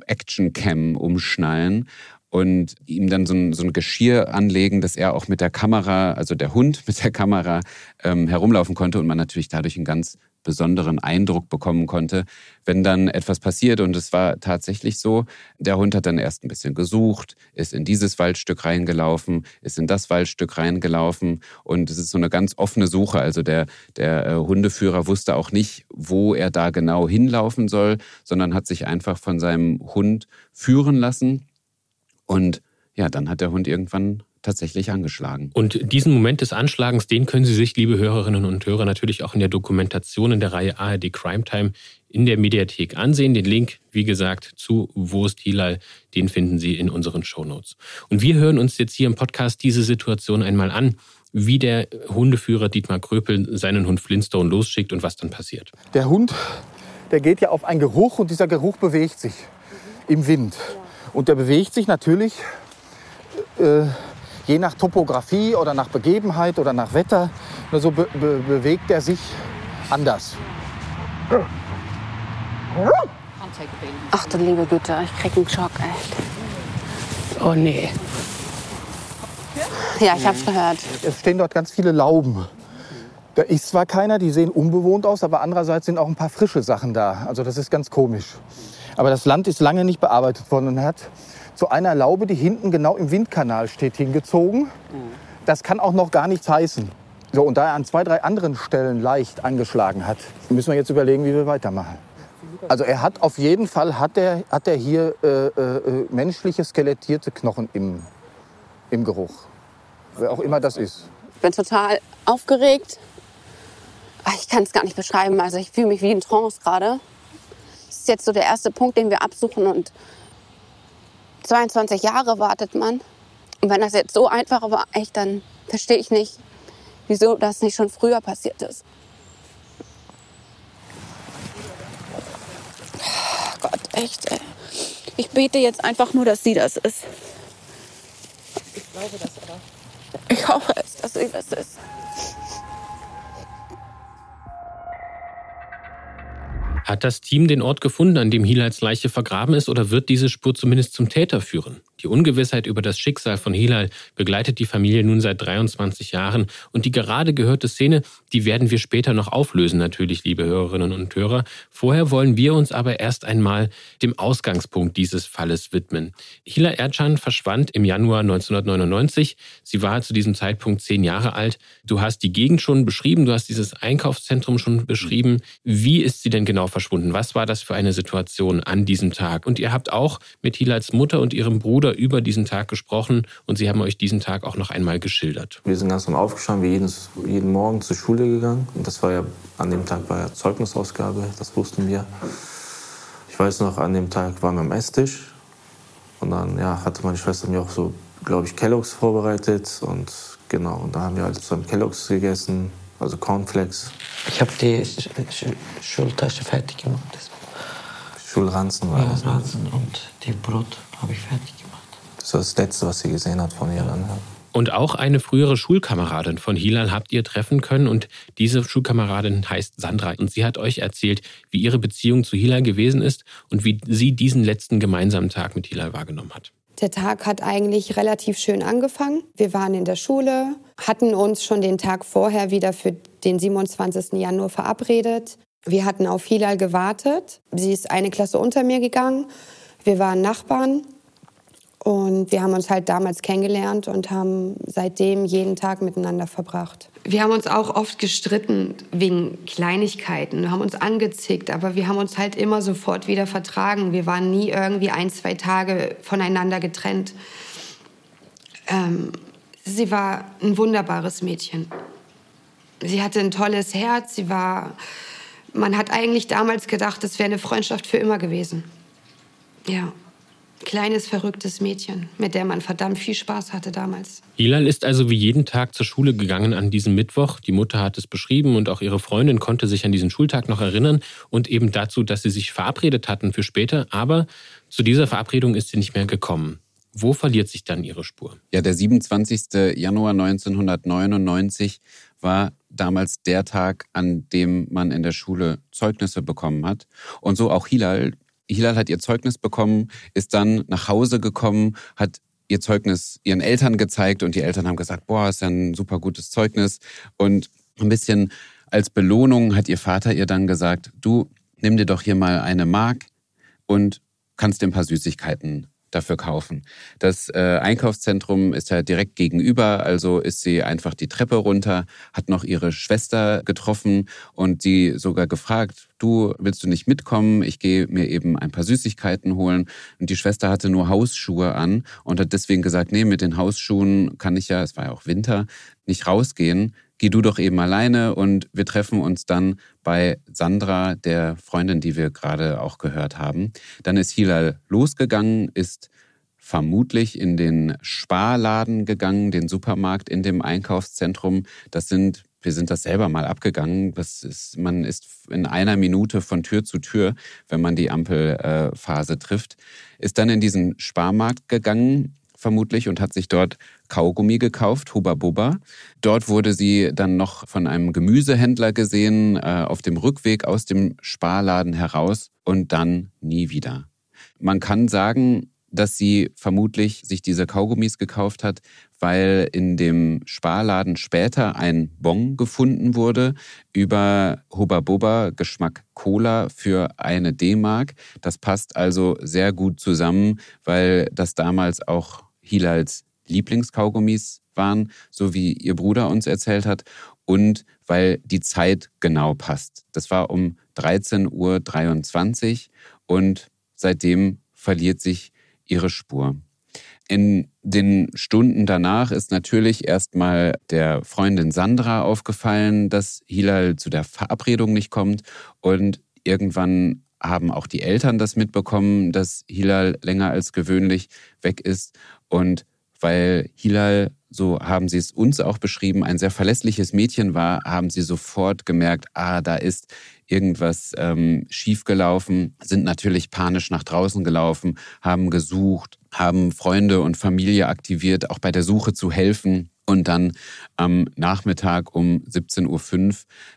Action Cam umschnallen und ihm dann so ein, so ein Geschirr anlegen, dass er auch mit der Kamera, also der Hund mit der Kamera ähm, herumlaufen konnte und man natürlich dadurch einen ganz besonderen Eindruck bekommen konnte, wenn dann etwas passiert. Und es war tatsächlich so, der Hund hat dann erst ein bisschen gesucht, ist in dieses Waldstück reingelaufen, ist in das Waldstück reingelaufen. Und es ist so eine ganz offene Suche. Also der, der äh, Hundeführer wusste auch nicht, wo er da genau hinlaufen soll, sondern hat sich einfach von seinem Hund führen lassen und ja, dann hat der Hund irgendwann tatsächlich angeschlagen. Und diesen Moment des Anschlagens, den können Sie sich, liebe Hörerinnen und Hörer, natürlich auch in der Dokumentation in der Reihe ARD Crime Time in der Mediathek ansehen. Den Link, wie gesagt, zu Wo ist Hilal, den finden Sie in unseren Shownotes. Und wir hören uns jetzt hier im Podcast diese Situation einmal an, wie der Hundeführer Dietmar Kröpel seinen Hund Flintstone losschickt und was dann passiert. Der Hund, der geht ja auf einen Geruch und dieser Geruch bewegt sich im Wind. Und der bewegt sich natürlich äh, je nach Topografie oder nach Begebenheit oder nach Wetter. Nur so be be bewegt er sich anders. Ach du liebe Güte, ich krieg einen Schock, echt. Oh nee. Ja, ich habe es gehört. Es stehen dort ganz viele Lauben. Da ist zwar keiner, die sehen unbewohnt aus, aber andererseits sind auch ein paar frische Sachen da. Also das ist ganz komisch. Aber das Land ist lange nicht bearbeitet worden und hat zu einer Laube, die hinten genau im Windkanal steht, hingezogen. Das kann auch noch gar nichts heißen. So, und da er an zwei, drei anderen Stellen leicht angeschlagen hat, müssen wir jetzt überlegen, wie wir weitermachen. Also er hat auf jeden Fall hat er, hat er hier äh, äh, menschliche skelettierte Knochen im, im Geruch. Wer auch immer das ist. Ich bin total aufgeregt. Ach, Ich kann es gar nicht beschreiben. Also ich fühle mich wie in Trance gerade. Das ist jetzt so der erste Punkt, den wir absuchen. Und 22 Jahre wartet man. Und wenn das jetzt so einfach war, echt, dann verstehe ich nicht, wieso das nicht schon früher passiert ist. Oh Gott, echt, ey. Ich bete jetzt einfach nur, dass sie das ist. Ich glaube das aber. Ich hoffe es, dass sie das ist. Hat das Team den Ort gefunden, an dem Hilals Leiche vergraben ist, oder wird diese Spur zumindest zum Täter führen? Die Ungewissheit über das Schicksal von Hilal begleitet die Familie nun seit 23 Jahren und die gerade gehörte Szene, die werden wir später noch auflösen, natürlich, liebe Hörerinnen und Hörer. Vorher wollen wir uns aber erst einmal dem Ausgangspunkt dieses Falles widmen. Hilal Erdschan verschwand im Januar 1999. Sie war zu diesem Zeitpunkt zehn Jahre alt. Du hast die Gegend schon beschrieben, du hast dieses Einkaufszentrum schon beschrieben. Wie ist sie denn genau verschwunden? Was war das für eine Situation an diesem Tag? Und ihr habt auch mit Hilals Mutter und ihrem Bruder über diesen Tag gesprochen und sie haben euch diesen Tag auch noch einmal geschildert. Wir sind ganz normal aufgestanden, wir jeden, jeden Morgen zur Schule gegangen. Und das war ja, an dem Tag war ja Zeugnisausgabe, das wussten wir. Ich weiß noch, an dem Tag waren wir am Esstisch. Und dann ja, hatte meine Schwester mir auch so, glaube ich, Kelloggs vorbereitet. Und genau, und da haben wir halt zusammen Kelloggs gegessen, also Cornflakes, Ich habe die Sch Sch Schultasche fertig gemacht. Schulranzen war war das. ne? Ranzen und die Brot habe ich fertig gemacht. Das war das Letzte, was sie gesehen hat von ihr dann. Ja. Und auch eine frühere Schulkameradin von Hilal habt ihr treffen können und diese Schulkameradin heißt Sandra und sie hat euch erzählt, wie ihre Beziehung zu Hilal gewesen ist und wie sie diesen letzten gemeinsamen Tag mit Hilal wahrgenommen hat. Der Tag hat eigentlich relativ schön angefangen. Wir waren in der Schule, hatten uns schon den Tag vorher wieder für den 27. Januar verabredet. Wir hatten auf Hilal gewartet. Sie ist eine Klasse unter mir gegangen. Wir waren Nachbarn und wir haben uns halt damals kennengelernt und haben seitdem jeden Tag miteinander verbracht. Wir haben uns auch oft gestritten wegen Kleinigkeiten, haben uns angezickt, aber wir haben uns halt immer sofort wieder vertragen. Wir waren nie irgendwie ein, zwei Tage voneinander getrennt. Ähm, sie war ein wunderbares Mädchen. Sie hatte ein tolles Herz. Sie war. Man hat eigentlich damals gedacht, es wäre eine Freundschaft für immer gewesen. Ja. Kleines, verrücktes Mädchen, mit der man verdammt viel Spaß hatte damals. Hilal ist also wie jeden Tag zur Schule gegangen an diesem Mittwoch. Die Mutter hat es beschrieben und auch ihre Freundin konnte sich an diesen Schultag noch erinnern und eben dazu, dass sie sich verabredet hatten für später. Aber zu dieser Verabredung ist sie nicht mehr gekommen. Wo verliert sich dann ihre Spur? Ja, der 27. Januar 1999 war damals der Tag, an dem man in der Schule Zeugnisse bekommen hat. Und so auch Hilal. Hilal hat ihr Zeugnis bekommen, ist dann nach Hause gekommen, hat ihr Zeugnis ihren Eltern gezeigt und die Eltern haben gesagt, boah, ist ja ein super gutes Zeugnis. Und ein bisschen als Belohnung hat ihr Vater ihr dann gesagt, du nimm dir doch hier mal eine Mark und kannst dir ein paar Süßigkeiten dafür kaufen. Das äh, Einkaufszentrum ist ja direkt gegenüber, also ist sie einfach die Treppe runter, hat noch ihre Schwester getroffen und die sogar gefragt, du willst du nicht mitkommen? Ich gehe mir eben ein paar Süßigkeiten holen. Und die Schwester hatte nur Hausschuhe an und hat deswegen gesagt, nee, mit den Hausschuhen kann ich ja, es war ja auch Winter, nicht rausgehen. Geh du doch eben alleine und wir treffen uns dann bei Sandra, der Freundin, die wir gerade auch gehört haben. Dann ist Hilal losgegangen, ist vermutlich in den Sparladen gegangen, den Supermarkt in dem Einkaufszentrum. Das sind wir sind das selber mal abgegangen. Das ist, man ist in einer Minute von Tür zu Tür, wenn man die Ampelphase trifft. Ist dann in diesen Sparmarkt gegangen, vermutlich, und hat sich dort Kaugummi gekauft, Huba Buba. Dort wurde sie dann noch von einem Gemüsehändler gesehen, äh, auf dem Rückweg aus dem Sparladen heraus und dann nie wieder. Man kann sagen, dass sie vermutlich sich diese Kaugummis gekauft hat, weil in dem Sparladen später ein Bon gefunden wurde über Hubba Bubba Geschmack Cola für eine D-Mark. Das passt also sehr gut zusammen, weil das damals auch Hilals Lieblingskaugummis waren, so wie ihr Bruder uns erzählt hat, und weil die Zeit genau passt. Das war um 13.23 Uhr und seitdem verliert sich ihre Spur. In den Stunden danach ist natürlich erstmal der Freundin Sandra aufgefallen, dass Hilal zu der Verabredung nicht kommt und irgendwann haben auch die Eltern das mitbekommen, dass Hilal länger als gewöhnlich weg ist und weil Hilal, so haben sie es uns auch beschrieben, ein sehr verlässliches Mädchen war, haben sie sofort gemerkt, ah, da ist irgendwas ähm, schiefgelaufen, sind natürlich panisch nach draußen gelaufen, haben gesucht, haben Freunde und Familie aktiviert, auch bei der Suche zu helfen. Und dann am Nachmittag um 17.05 Uhr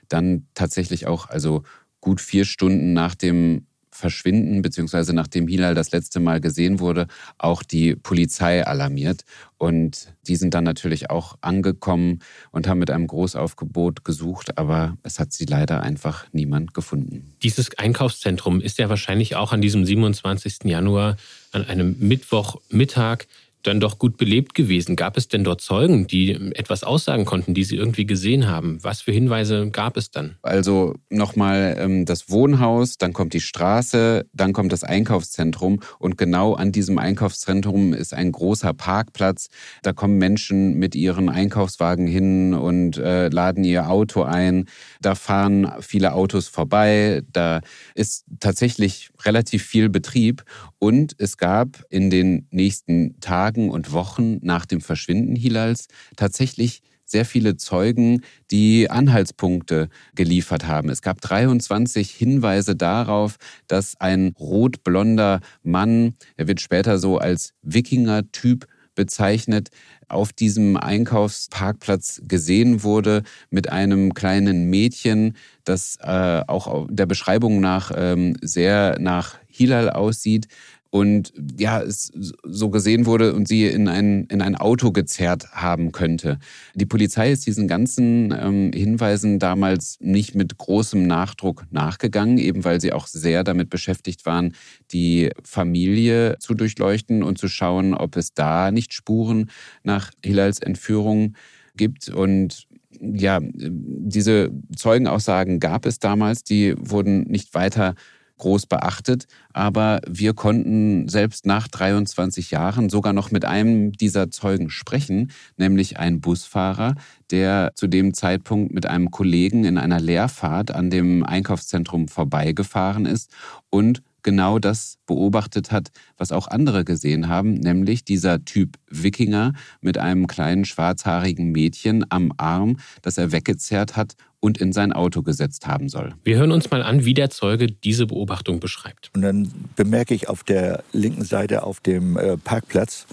dann tatsächlich auch, also gut vier Stunden nach dem Verschwinden, beziehungsweise nachdem Hilal das letzte Mal gesehen wurde, auch die Polizei alarmiert. Und die sind dann natürlich auch angekommen und haben mit einem Großaufgebot gesucht, aber es hat sie leider einfach niemand gefunden. Dieses Einkaufszentrum ist ja wahrscheinlich auch an diesem 27. Januar, an einem Mittwochmittag, dann doch gut belebt gewesen. Gab es denn dort Zeugen, die etwas aussagen konnten, die Sie irgendwie gesehen haben? Was für Hinweise gab es dann? Also nochmal ähm, das Wohnhaus, dann kommt die Straße, dann kommt das Einkaufszentrum und genau an diesem Einkaufszentrum ist ein großer Parkplatz. Da kommen Menschen mit ihren Einkaufswagen hin und äh, laden ihr Auto ein. Da fahren viele Autos vorbei. Da ist tatsächlich relativ viel Betrieb und es gab in den nächsten Tagen und Wochen nach dem Verschwinden Hilals tatsächlich sehr viele Zeugen, die Anhaltspunkte geliefert haben. Es gab 23 Hinweise darauf, dass ein rotblonder Mann, er wird später so als Wikinger-Typ bezeichnet, auf diesem Einkaufsparkplatz gesehen wurde mit einem kleinen Mädchen, das äh, auch der Beschreibung nach ähm, sehr nach Hilal aussieht und ja, es so gesehen wurde und sie in ein, in ein Auto gezerrt haben könnte. Die Polizei ist diesen ganzen ähm, Hinweisen damals nicht mit großem Nachdruck nachgegangen, eben weil sie auch sehr damit beschäftigt waren, die Familie zu durchleuchten und zu schauen, ob es da nicht Spuren nach Hilals Entführung gibt. Und ja, diese Zeugenaussagen gab es damals, die wurden nicht weiter groß beachtet. Aber wir konnten selbst nach 23 Jahren sogar noch mit einem dieser Zeugen sprechen, nämlich ein Busfahrer, der zu dem Zeitpunkt mit einem Kollegen in einer Leerfahrt an dem Einkaufszentrum vorbeigefahren ist und genau das beobachtet hat, was auch andere gesehen haben, nämlich dieser Typ Wikinger mit einem kleinen schwarzhaarigen Mädchen am Arm, das er weggezerrt hat und in sein Auto gesetzt haben soll. Wir hören uns mal an, wie der Zeuge diese Beobachtung beschreibt. Und dann bemerke ich auf der linken Seite auf dem äh, Parkplatz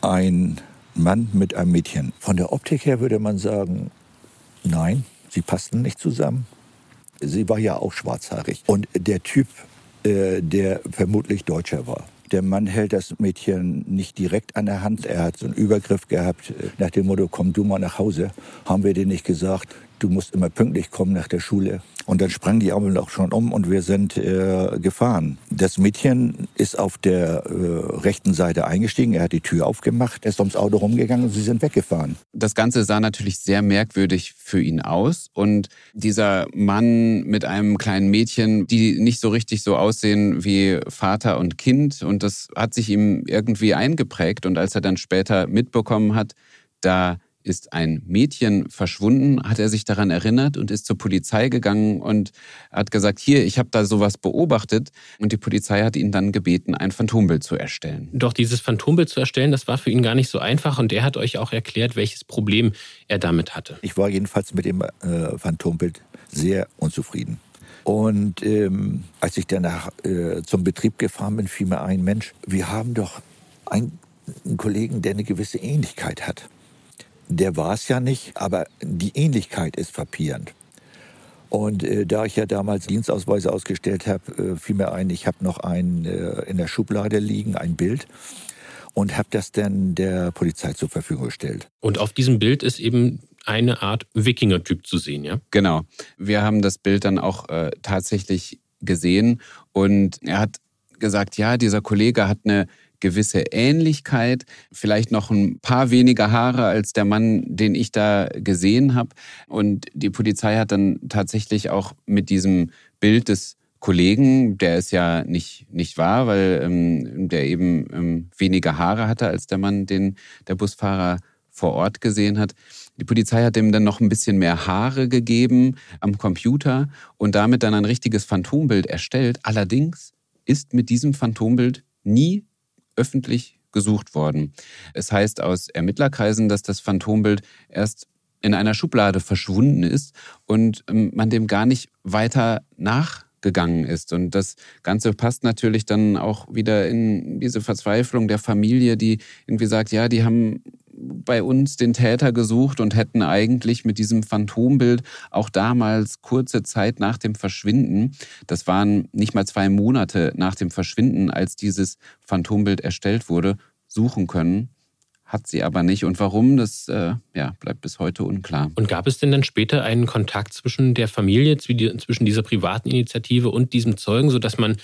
ein Mann mit einem Mädchen. Von der Optik her würde man sagen, nein, sie passten nicht zusammen. Sie war ja auch schwarzhaarig. Und der Typ äh, der vermutlich Deutscher war. Der Mann hält das Mädchen nicht direkt an der Hand. Er hat so einen Übergriff gehabt äh, nach dem Motto, komm du mal nach Hause. Haben wir dir nicht gesagt, du musst immer pünktlich kommen nach der Schule. Und dann sprang die Ampel auch schon um und wir sind äh, gefahren. Das Mädchen ist auf der äh, rechten Seite eingestiegen, er hat die Tür aufgemacht, er ist ums Auto rumgegangen und sie sind weggefahren. Das Ganze sah natürlich sehr merkwürdig für ihn aus und dieser Mann mit einem kleinen Mädchen, die nicht so richtig so aussehen wie Vater und Kind und das hat sich ihm irgendwie eingeprägt und als er dann später mitbekommen hat, da ist ein Mädchen verschwunden, hat er sich daran erinnert und ist zur Polizei gegangen und hat gesagt, hier, ich habe da sowas beobachtet. Und die Polizei hat ihn dann gebeten, ein Phantombild zu erstellen. Doch dieses Phantombild zu erstellen, das war für ihn gar nicht so einfach und er hat euch auch erklärt, welches Problem er damit hatte. Ich war jedenfalls mit dem äh, Phantombild sehr unzufrieden. Und ähm, als ich danach äh, zum Betrieb gefahren bin, fiel mir ein, Mensch, wir haben doch einen, einen Kollegen, der eine gewisse Ähnlichkeit hat. Der war es ja nicht, aber die Ähnlichkeit ist frappierend. Und äh, da ich ja damals Dienstausweise ausgestellt habe, äh, fiel mir ein, ich habe noch einen äh, in der Schublade liegen, ein Bild. und habe das dann der Polizei zur Verfügung gestellt. Und auf diesem Bild ist eben eine Art Wikinger-Typ zu sehen, ja? Genau. Wir haben das Bild dann auch äh, tatsächlich gesehen und er hat gesagt, ja, dieser Kollege hat eine gewisse Ähnlichkeit, vielleicht noch ein paar weniger Haare als der Mann, den ich da gesehen habe. Und die Polizei hat dann tatsächlich auch mit diesem Bild des Kollegen, der ist ja nicht, nicht wahr, weil ähm, der eben ähm, weniger Haare hatte als der Mann, den der Busfahrer vor Ort gesehen hat. Die Polizei hat ihm dann noch ein bisschen mehr Haare gegeben am Computer und damit dann ein richtiges Phantombild erstellt. Allerdings ist mit diesem Phantombild nie öffentlich gesucht worden. Es heißt aus Ermittlerkreisen, dass das Phantombild erst in einer Schublade verschwunden ist und ähm, man dem gar nicht weiter nachgegangen ist. Und das Ganze passt natürlich dann auch wieder in diese Verzweiflung der Familie, die irgendwie sagt, ja, die haben bei uns den Täter gesucht und hätten eigentlich mit diesem Phantombild auch damals kurze Zeit nach dem Verschwinden, das waren nicht mal zwei Monate nach dem Verschwinden, als dieses Phantombild erstellt wurde, suchen können. Hat sie aber nicht. Und warum, das äh, ja, bleibt bis heute unklar. Und gab es denn dann später einen Kontakt zwischen der Familie, zwischen dieser privaten Initiative und diesem Zeugen, sodass man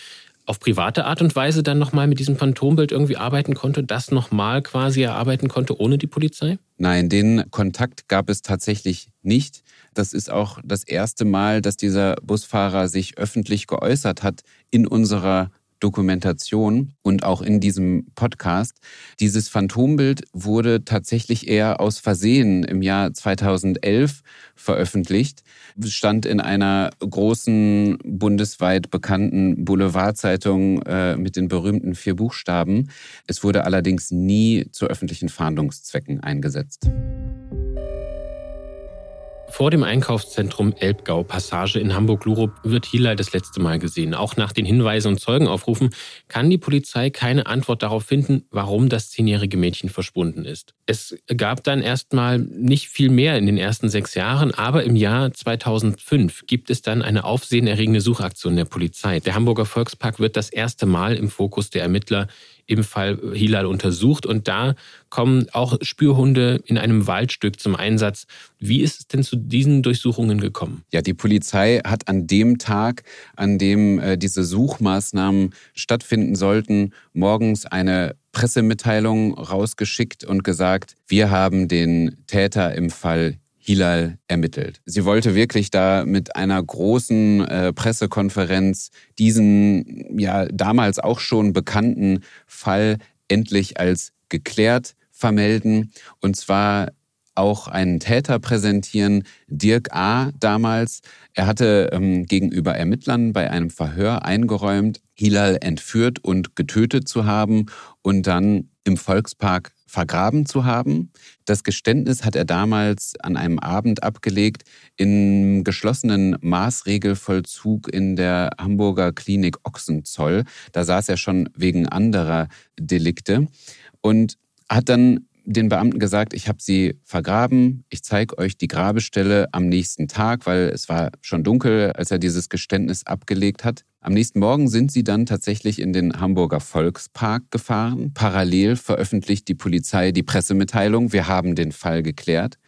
auf private Art und Weise dann nochmal mit diesem Phantombild irgendwie arbeiten konnte, das nochmal quasi erarbeiten konnte ohne die Polizei? Nein, den Kontakt gab es tatsächlich nicht. Das ist auch das erste Mal, dass dieser Busfahrer sich öffentlich geäußert hat in unserer Dokumentation und auch in diesem Podcast. Dieses Phantombild wurde tatsächlich eher aus Versehen im Jahr 2011 veröffentlicht, stand in einer großen bundesweit bekannten Boulevardzeitung äh, mit den berühmten vier Buchstaben. Es wurde allerdings nie zu öffentlichen Fahndungszwecken eingesetzt. Vor dem Einkaufszentrum Elbgau Passage in Hamburg-Lurup wird Hilal das letzte Mal gesehen. Auch nach den Hinweisen und Zeugenaufrufen kann die Polizei keine Antwort darauf finden, warum das zehnjährige Mädchen verschwunden ist. Es gab dann erstmal nicht viel mehr in den ersten sechs Jahren, aber im Jahr 2005 gibt es dann eine aufsehenerregende Suchaktion der Polizei. Der Hamburger Volkspark wird das erste Mal im Fokus der Ermittler im Fall Hilal untersucht. Und da kommen auch Spürhunde in einem Waldstück zum Einsatz. Wie ist es denn zu diesen Durchsuchungen gekommen? Ja, die Polizei hat an dem Tag, an dem äh, diese Suchmaßnahmen stattfinden sollten, morgens eine Pressemitteilung rausgeschickt und gesagt, wir haben den Täter im Fall Hilal ermittelt. Sie wollte wirklich da mit einer großen äh, Pressekonferenz diesen ja damals auch schon bekannten Fall endlich als geklärt vermelden und zwar auch einen Täter präsentieren, Dirk A. damals. Er hatte ähm, gegenüber Ermittlern bei einem Verhör eingeräumt, Hilal entführt und getötet zu haben und dann im Volkspark vergraben zu haben. Das Geständnis hat er damals an einem Abend abgelegt im geschlossenen Maßregelvollzug in der Hamburger Klinik Ochsenzoll. Da saß er schon wegen anderer Delikte und hat dann den Beamten gesagt, ich habe sie vergraben, ich zeige euch die Grabestelle am nächsten Tag, weil es war schon dunkel, als er dieses Geständnis abgelegt hat. Am nächsten Morgen sind sie dann tatsächlich in den Hamburger Volkspark gefahren. Parallel veröffentlicht die Polizei die Pressemitteilung, wir haben den Fall geklärt.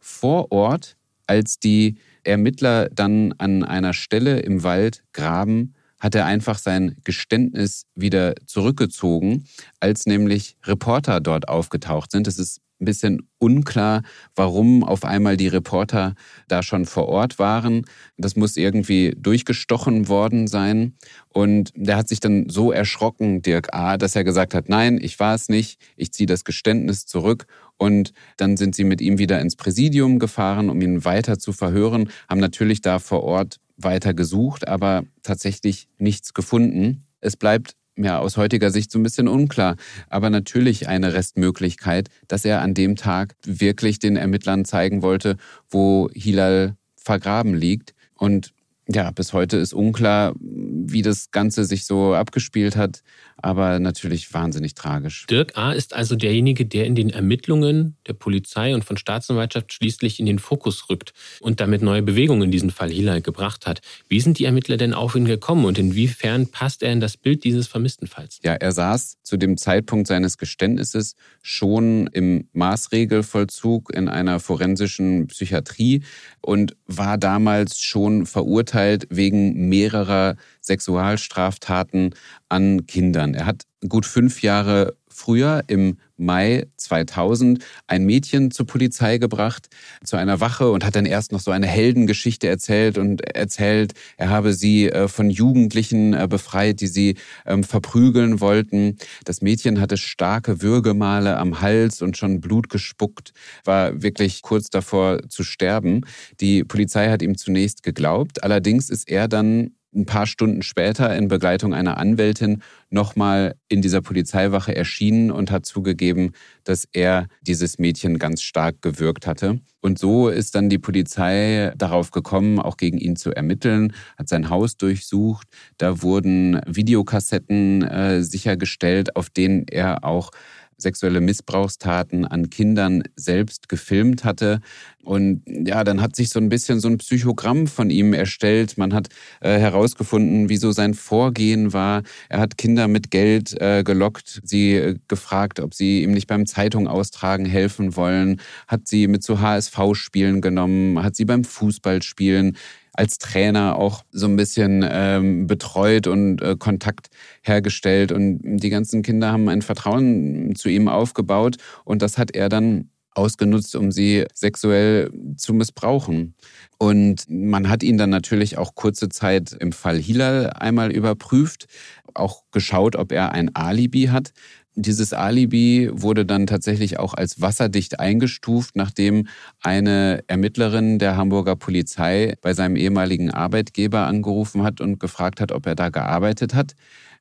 Vor Ort, als die Ermittler dann an einer Stelle im Wald graben, hat er einfach sein Geständnis wieder zurückgezogen, als nämlich Reporter dort aufgetaucht sind. Es ist ein bisschen unklar, warum auf einmal die Reporter da schon vor Ort waren. Das muss irgendwie durchgestochen worden sein. Und der hat sich dann so erschrocken, Dirk A., dass er gesagt hat, nein, ich war es nicht, ich ziehe das Geständnis zurück. Und dann sind sie mit ihm wieder ins Präsidium gefahren, um ihn weiter zu verhören, haben natürlich da vor Ort weiter gesucht, aber tatsächlich nichts gefunden. Es bleibt ja aus heutiger Sicht so ein bisschen unklar, aber natürlich eine Restmöglichkeit, dass er an dem Tag wirklich den Ermittlern zeigen wollte, wo Hilal vergraben liegt. Und ja, bis heute ist unklar, wie das Ganze sich so abgespielt hat. Aber natürlich wahnsinnig tragisch. Dirk A. ist also derjenige, der in den Ermittlungen der Polizei und von Staatsanwaltschaft schließlich in den Fokus rückt und damit neue Bewegungen in diesen Fall Hilal gebracht hat. Wie sind die Ermittler denn auf ihn gekommen und inwiefern passt er in das Bild dieses vermissten Falls? Ja, er saß zu dem Zeitpunkt seines Geständnisses schon im Maßregelvollzug in einer forensischen Psychiatrie und war damals schon verurteilt wegen mehrerer Sexualstraftaten an Kindern. Er hat gut fünf Jahre früher im Mai 2000 ein Mädchen zur Polizei gebracht, zu einer Wache und hat dann erst noch so eine Heldengeschichte erzählt und erzählt, er habe sie äh, von Jugendlichen äh, befreit, die sie ähm, verprügeln wollten. Das Mädchen hatte starke Würgemale am Hals und schon Blut gespuckt, war wirklich kurz davor zu sterben. Die Polizei hat ihm zunächst geglaubt, allerdings ist er dann ein paar Stunden später in Begleitung einer Anwältin nochmal in dieser Polizeiwache erschienen und hat zugegeben, dass er dieses Mädchen ganz stark gewürgt hatte. Und so ist dann die Polizei darauf gekommen, auch gegen ihn zu ermitteln, hat sein Haus durchsucht. Da wurden Videokassetten äh, sichergestellt, auf denen er auch sexuelle Missbrauchstaten an Kindern selbst gefilmt hatte. Und ja, dann hat sich so ein bisschen so ein Psychogramm von ihm erstellt. Man hat äh, herausgefunden, wieso sein Vorgehen war. Er hat Kinder mit Geld äh, gelockt, sie äh, gefragt, ob sie ihm nicht beim Zeitung austragen helfen wollen, hat sie mit zu HSV-Spielen genommen, hat sie beim Fußballspielen als Trainer auch so ein bisschen ähm, betreut und äh, Kontakt hergestellt. Und die ganzen Kinder haben ein Vertrauen zu ihm aufgebaut und das hat er dann ausgenutzt, um sie sexuell zu missbrauchen. Und man hat ihn dann natürlich auch kurze Zeit im Fall Hilal einmal überprüft, auch geschaut, ob er ein Alibi hat. Dieses Alibi wurde dann tatsächlich auch als wasserdicht eingestuft, nachdem eine Ermittlerin der Hamburger Polizei bei seinem ehemaligen Arbeitgeber angerufen hat und gefragt hat, ob er da gearbeitet hat.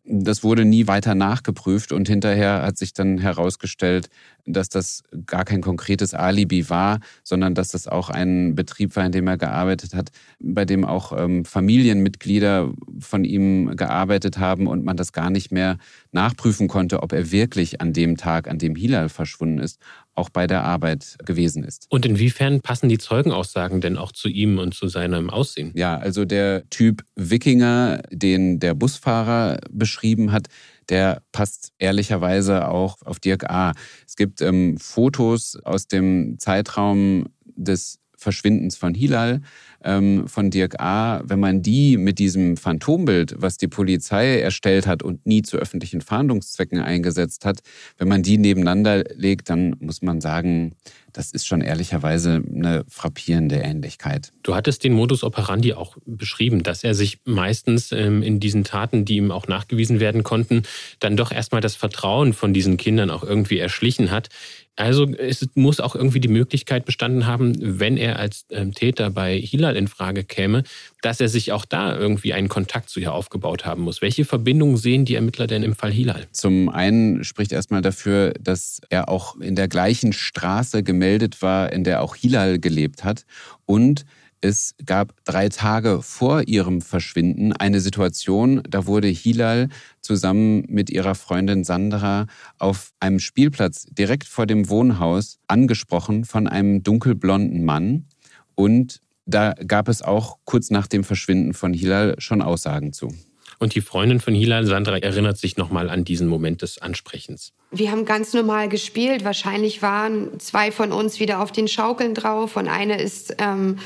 Das wurde nie weiter nachgeprüft und hinterher hat sich dann herausgestellt, dass das gar kein konkretes Alibi war, sondern dass das auch ein Betrieb war, in dem er gearbeitet hat, bei dem auch ähm, Familienmitglieder von ihm gearbeitet haben und man das gar nicht mehr nachprüfen konnte, ob er wirklich an dem Tag, an dem Hilal verschwunden ist, auch bei der Arbeit gewesen ist. Und inwiefern passen die Zeugenaussagen denn auch zu ihm und zu seinem Aussehen? Ja, also der Typ Wikinger, den der Busfahrer beschrieben hat, der passt ehrlicherweise auch auf Dirk A. Es gibt ähm, Fotos aus dem Zeitraum des Verschwindens von Hilal ähm, von Dirk A., wenn man die mit diesem Phantombild, was die Polizei erstellt hat und nie zu öffentlichen Fahndungszwecken eingesetzt hat, wenn man die nebeneinander legt, dann muss man sagen, das ist schon ehrlicherweise eine frappierende Ähnlichkeit. Du hattest den Modus operandi auch beschrieben, dass er sich meistens ähm, in diesen Taten, die ihm auch nachgewiesen werden konnten, dann doch erstmal das Vertrauen von diesen Kindern auch irgendwie erschlichen hat. Also es muss auch irgendwie die Möglichkeit bestanden haben, wenn er als ähm, Täter bei Hilal in Frage käme, dass er sich auch da irgendwie einen Kontakt zu ihr aufgebaut haben muss. Welche Verbindungen sehen die Ermittler denn im Fall Hilal? Zum einen spricht erstmal dafür, dass er auch in der gleichen Straße gemeldet war, in der auch Hilal gelebt hat und es gab drei Tage vor ihrem Verschwinden eine Situation, da wurde Hilal zusammen mit ihrer Freundin Sandra auf einem Spielplatz direkt vor dem Wohnhaus angesprochen von einem dunkelblonden Mann. Und da gab es auch kurz nach dem Verschwinden von Hilal schon Aussagen zu. Und die Freundin von Hilal, Sandra, erinnert sich nochmal an diesen Moment des Ansprechens. Wir haben ganz normal gespielt. Wahrscheinlich waren zwei von uns wieder auf den Schaukeln drauf und eine ist ähm,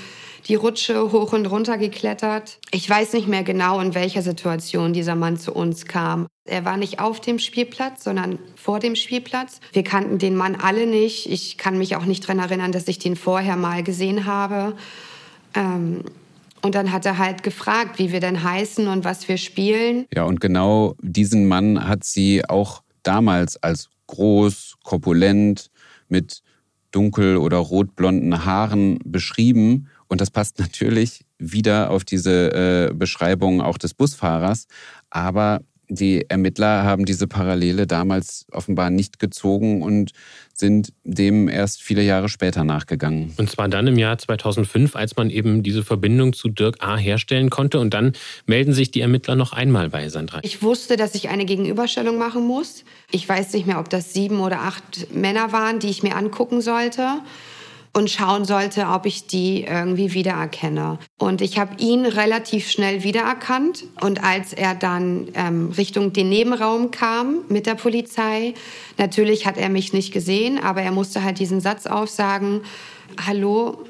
die Rutsche hoch und runter geklettert. Ich weiß nicht mehr genau, in welcher Situation dieser Mann zu uns kam. Er war nicht auf dem Spielplatz, sondern vor dem Spielplatz. Wir kannten den Mann alle nicht. Ich kann mich auch nicht daran erinnern, dass ich den vorher mal gesehen habe. Ähm, und dann hat er halt gefragt, wie wir denn heißen und was wir spielen. Ja, und genau diesen Mann hat sie auch damals als groß, korpulent, mit dunkel- oder rotblonden Haaren beschrieben. Und das passt natürlich wieder auf diese äh, Beschreibung auch des Busfahrers. Aber die Ermittler haben diese Parallele damals offenbar nicht gezogen und sind dem erst viele Jahre später nachgegangen. Und zwar dann im Jahr 2005, als man eben diese Verbindung zu Dirk A. herstellen konnte. Und dann melden sich die Ermittler noch einmal bei Sandra. Ich wusste, dass ich eine Gegenüberstellung machen muss. Ich weiß nicht mehr, ob das sieben oder acht Männer waren, die ich mir angucken sollte und schauen sollte, ob ich die irgendwie wiedererkenne. Und ich habe ihn relativ schnell wiedererkannt. Und als er dann ähm, Richtung den Nebenraum kam mit der Polizei, natürlich hat er mich nicht gesehen, aber er musste halt diesen Satz aufsagen, hallo,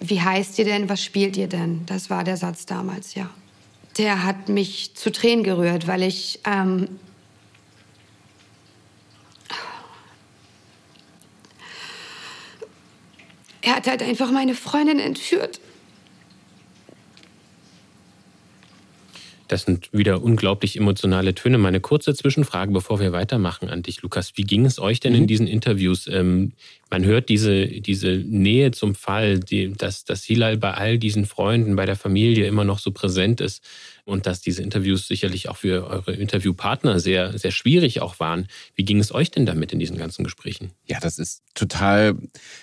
wie heißt ihr denn, was spielt ihr denn? Das war der Satz damals, ja. Der hat mich zu Tränen gerührt, weil ich ähm, er hat halt einfach meine Freundin entführt. Das sind wieder unglaublich emotionale Töne. Meine kurze Zwischenfrage, bevor wir weitermachen an dich, Lukas. Wie ging es euch denn mhm. in diesen Interviews? Ähm, man hört diese, diese Nähe zum Fall, die, dass, dass Hilal bei all diesen Freunden, bei der Familie immer noch so präsent ist und dass diese Interviews sicherlich auch für eure Interviewpartner sehr, sehr schwierig auch waren. Wie ging es euch denn damit in diesen ganzen Gesprächen? Ja, das ist total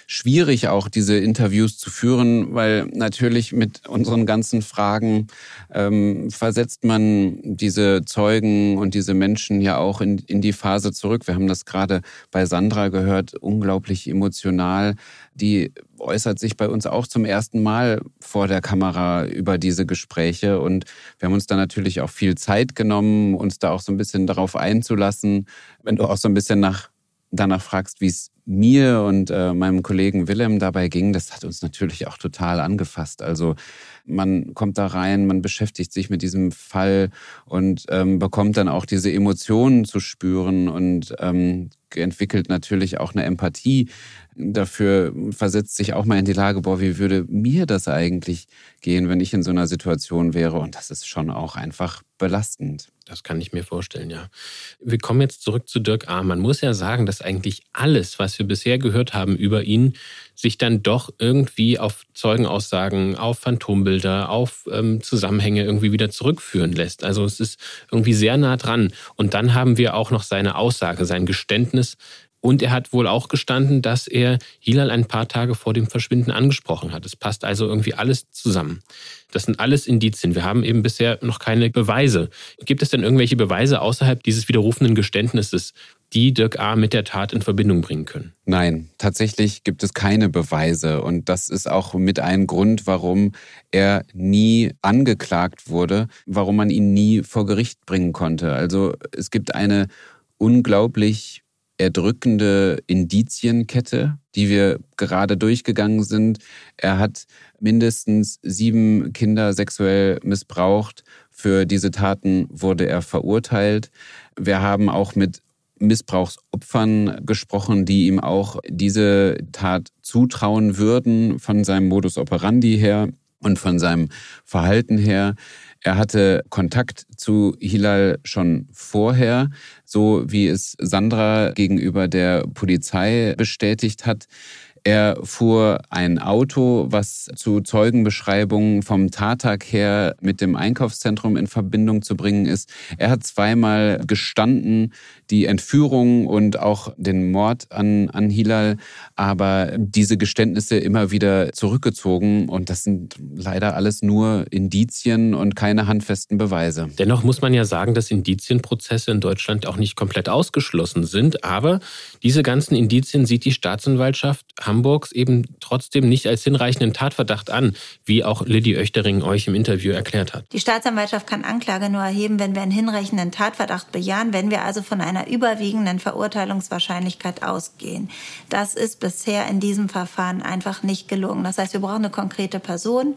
schwierig, auch diese Interviews zu führen, weil natürlich mit unseren ganzen Fragen ähm, versetzt man diese Zeugen und diese Menschen ja auch in, in die Phase zurück. Wir haben das gerade bei Sandra gehört, unglaublich emotional. Die äußert sich bei uns auch zum ersten Mal vor der Kamera über diese Gespräche. Und wir haben uns da natürlich auch viel Zeit genommen, uns da auch so ein bisschen darauf einzulassen. Wenn du auch so ein bisschen nach, danach fragst, wie es mir und äh, meinem Kollegen Willem dabei ging, das hat uns natürlich auch total angefasst. Also man kommt da rein, man beschäftigt sich mit diesem Fall und ähm, bekommt dann auch diese Emotionen zu spüren und ähm, entwickelt natürlich auch eine Empathie dafür, versetzt sich auch mal in die Lage, boah, wie würde mir das eigentlich gehen, wenn ich in so einer Situation wäre? Und das ist schon auch einfach belastend. Das kann ich mir vorstellen, ja. Wir kommen jetzt zurück zu Dirk A. Man muss ja sagen, dass eigentlich alles, was wir bisher gehört haben über ihn, sich dann doch irgendwie auf Zeugenaussagen, auf Phantombilder, auf ähm, Zusammenhänge irgendwie wieder zurückführen lässt. Also es ist irgendwie sehr nah dran. Und dann haben wir auch noch seine Aussage, sein Geständnis, und er hat wohl auch gestanden, dass er Hilal ein paar Tage vor dem Verschwinden angesprochen hat. Es passt also irgendwie alles zusammen. Das sind alles Indizien. Wir haben eben bisher noch keine Beweise. Gibt es denn irgendwelche Beweise außerhalb dieses widerrufenden Geständnisses, die Dirk A. mit der Tat in Verbindung bringen können? Nein, tatsächlich gibt es keine Beweise. Und das ist auch mit ein Grund, warum er nie angeklagt wurde, warum man ihn nie vor Gericht bringen konnte. Also es gibt eine unglaublich erdrückende Indizienkette, die wir gerade durchgegangen sind. Er hat mindestens sieben Kinder sexuell missbraucht. Für diese Taten wurde er verurteilt. Wir haben auch mit Missbrauchsopfern gesprochen, die ihm auch diese Tat zutrauen würden von seinem Modus operandi her und von seinem Verhalten her. Er hatte Kontakt zu Hilal schon vorher, so wie es Sandra gegenüber der Polizei bestätigt hat. Er fuhr ein Auto, was zu Zeugenbeschreibungen vom Tattag her mit dem Einkaufszentrum in Verbindung zu bringen ist. Er hat zweimal gestanden, die Entführung und auch den Mord an, an Hilal, aber diese Geständnisse immer wieder zurückgezogen. Und das sind leider alles nur Indizien und keine handfesten Beweise. Dennoch muss man ja sagen, dass Indizienprozesse in Deutschland auch nicht komplett ausgeschlossen sind. Aber diese ganzen Indizien sieht die Staatsanwaltschaft Hamburgs eben trotzdem nicht als hinreichenden Tatverdacht an, wie auch Lydie Oechtering euch im Interview erklärt hat. Die Staatsanwaltschaft kann Anklage nur erheben, wenn wir einen hinreichenden Tatverdacht bejahen, wenn wir also von einer überwiegenden Verurteilungswahrscheinlichkeit ausgehen. Das ist bisher in diesem Verfahren einfach nicht gelungen. Das heißt, wir brauchen eine konkrete Person,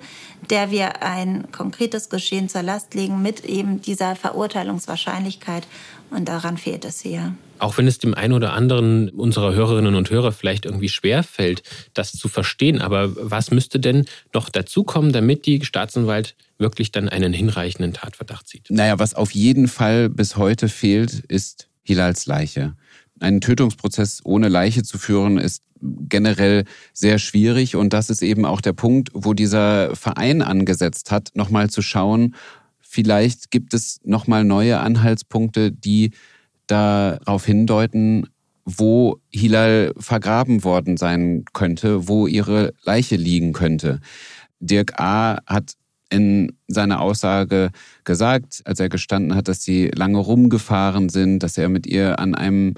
der wir ein konkretes Geschehen zur Last legen mit eben dieser Verurteilungswahrscheinlichkeit. Und daran fehlt es hier. Auch wenn es dem einen oder anderen unserer Hörerinnen und Hörer vielleicht irgendwie schwer fällt, das zu verstehen. Aber was müsste denn noch dazukommen, damit die Staatsanwalt wirklich dann einen hinreichenden Tatverdacht sieht? Naja, was auf jeden Fall bis heute fehlt, ist Hilals Leiche. Einen Tötungsprozess ohne Leiche zu führen, ist generell sehr schwierig. Und das ist eben auch der Punkt, wo dieser Verein angesetzt hat, nochmal zu schauen, vielleicht gibt es nochmal neue Anhaltspunkte, die darauf hindeuten, wo Hilal vergraben worden sein könnte, wo ihre Leiche liegen könnte. Dirk A. hat in seiner Aussage gesagt, als er gestanden hat, dass sie lange rumgefahren sind, dass er mit ihr an einem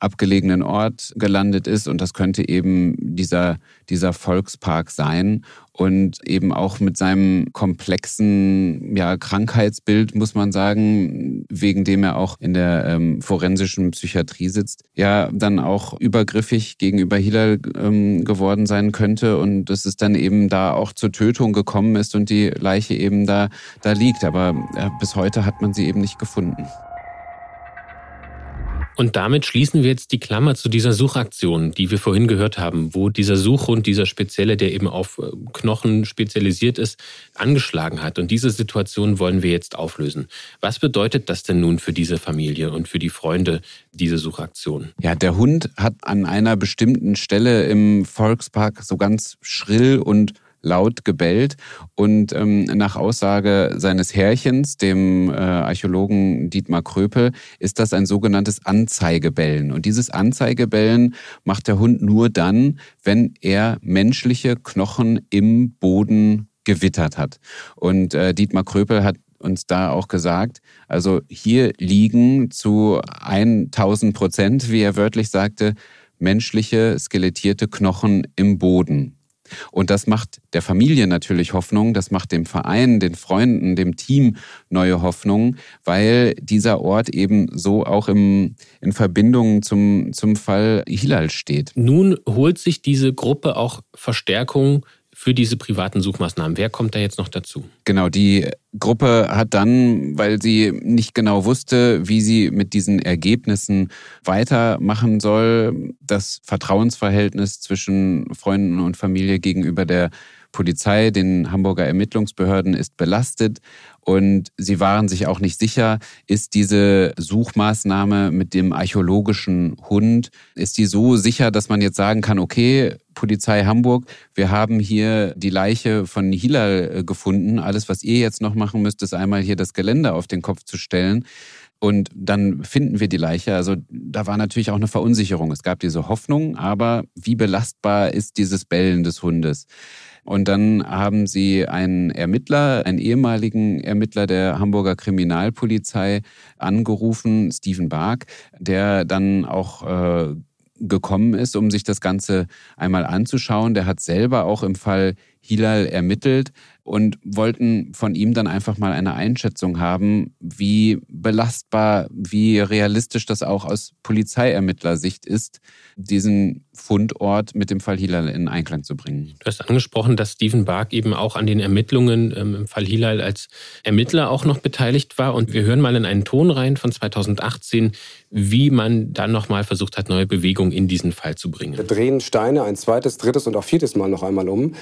abgelegenen Ort gelandet ist und das könnte eben dieser, dieser Volkspark sein und eben auch mit seinem komplexen ja, Krankheitsbild, muss man sagen, wegen dem er auch in der ähm, forensischen Psychiatrie sitzt, ja dann auch übergriffig gegenüber Hilal ähm, geworden sein könnte und dass es dann eben da auch zur Tötung gekommen ist und die Leiche eben da, da liegt. Aber äh, bis heute hat man sie eben nicht gefunden. Und damit schließen wir jetzt die Klammer zu dieser Suchaktion, die wir vorhin gehört haben, wo dieser Suchhund, dieser Spezielle, der eben auf äh, Knochen spezialisiert ist, angeschlagen hat. Und diese Situation wollen wir jetzt auflösen. Was bedeutet das denn nun für diese Familie und für die Freunde, diese Suchaktion? Ja, der Hund hat an einer bestimmten Stelle im Volkspark so ganz schrill und laut gebellt und ähm, nach Aussage seines Herrchens, dem äh, Archäologen Dietmar Kröpel, ist das ein sogenanntes Anzeigebellen. Und dieses Anzeigebellen macht der Hund nur dann, wenn er menschliche Knochen im Boden gewittert hat. Und äh, Dietmar Kröpel hat uns da auch gesagt, also hier liegen zu 1000 Prozent, wie er wörtlich sagte, menschliche skelettierte Knochen im Boden. Und das macht der Familie natürlich Hoffnung, das macht dem Verein, den Freunden, dem Team neue Hoffnung, weil dieser Ort eben so auch im, in Verbindung zum, zum Fall Hilal steht. Nun holt sich diese Gruppe auch Verstärkung für diese privaten Suchmaßnahmen. Wer kommt da jetzt noch dazu? Genau, die Gruppe hat dann, weil sie nicht genau wusste, wie sie mit diesen Ergebnissen weitermachen soll, das Vertrauensverhältnis zwischen Freunden und Familie gegenüber der Polizei, den Hamburger Ermittlungsbehörden ist belastet und sie waren sich auch nicht sicher, ist diese Suchmaßnahme mit dem archäologischen Hund, ist die so sicher, dass man jetzt sagen kann, okay, Polizei Hamburg, wir haben hier die Leiche von Hilal äh, gefunden. Alles, was ihr jetzt noch machen müsst, ist einmal hier das Geländer auf den Kopf zu stellen. Und dann finden wir die Leiche. Also da war natürlich auch eine Verunsicherung. Es gab diese Hoffnung, aber wie belastbar ist dieses Bellen des Hundes? Und dann haben sie einen Ermittler, einen ehemaligen Ermittler der Hamburger Kriminalpolizei angerufen, Stephen Bark, der dann auch äh, gekommen ist, um sich das Ganze einmal anzuschauen. Der hat selber auch im Fall Hilal ermittelt und wollten von ihm dann einfach mal eine Einschätzung haben, wie belastbar, wie realistisch das auch aus Polizeiermittlersicht ist, diesen Fundort mit dem Fall Hilal in Einklang zu bringen. Du hast angesprochen, dass Stephen Bark eben auch an den Ermittlungen ähm, im Fall Hilal als Ermittler auch noch beteiligt war. Und wir hören mal in einen Ton rein von 2018, wie man dann nochmal versucht hat, neue Bewegungen in diesen Fall zu bringen. Wir drehen Steine ein zweites, drittes und auch viertes Mal noch einmal um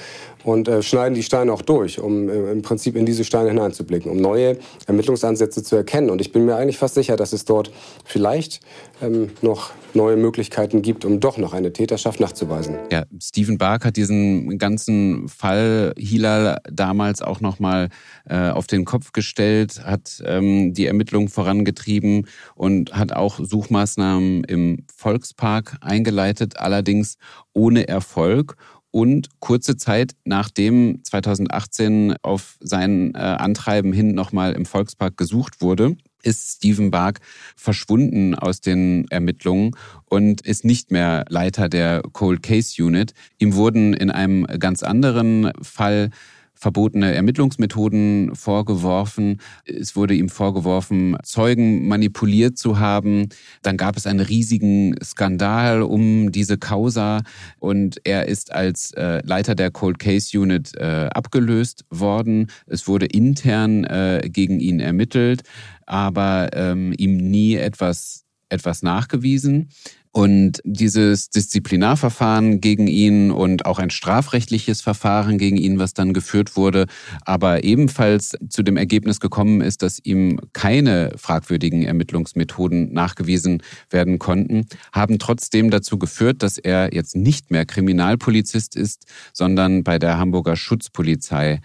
und äh, schneiden die Steine auch durch, um äh, im Prinzip in diese Steine hineinzublicken, um neue Ermittlungsansätze zu erkennen. Und ich bin mir eigentlich fast sicher, dass es dort vielleicht ähm, noch neue Möglichkeiten gibt, um doch noch eine Täterschaft nachzuweisen. Ja, Stephen Bark hat diesen ganzen Fall Hilal damals auch noch mal äh, auf den Kopf gestellt, hat ähm, die Ermittlungen vorangetrieben und hat auch Suchmaßnahmen im Volkspark eingeleitet, allerdings ohne Erfolg. Und kurze Zeit nachdem 2018 auf sein äh, Antreiben hin nochmal im Volkspark gesucht wurde, ist Stephen Bark verschwunden aus den Ermittlungen und ist nicht mehr Leiter der Cold Case Unit. Ihm wurden in einem ganz anderen Fall verbotene Ermittlungsmethoden vorgeworfen. Es wurde ihm vorgeworfen, Zeugen manipuliert zu haben. Dann gab es einen riesigen Skandal um diese Causa und er ist als äh, Leiter der Cold Case Unit äh, abgelöst worden. Es wurde intern äh, gegen ihn ermittelt, aber ähm, ihm nie etwas etwas nachgewiesen. Und dieses Disziplinarverfahren gegen ihn und auch ein strafrechtliches Verfahren gegen ihn, was dann geführt wurde, aber ebenfalls zu dem Ergebnis gekommen ist, dass ihm keine fragwürdigen Ermittlungsmethoden nachgewiesen werden konnten, haben trotzdem dazu geführt, dass er jetzt nicht mehr Kriminalpolizist ist, sondern bei der Hamburger Schutzpolizei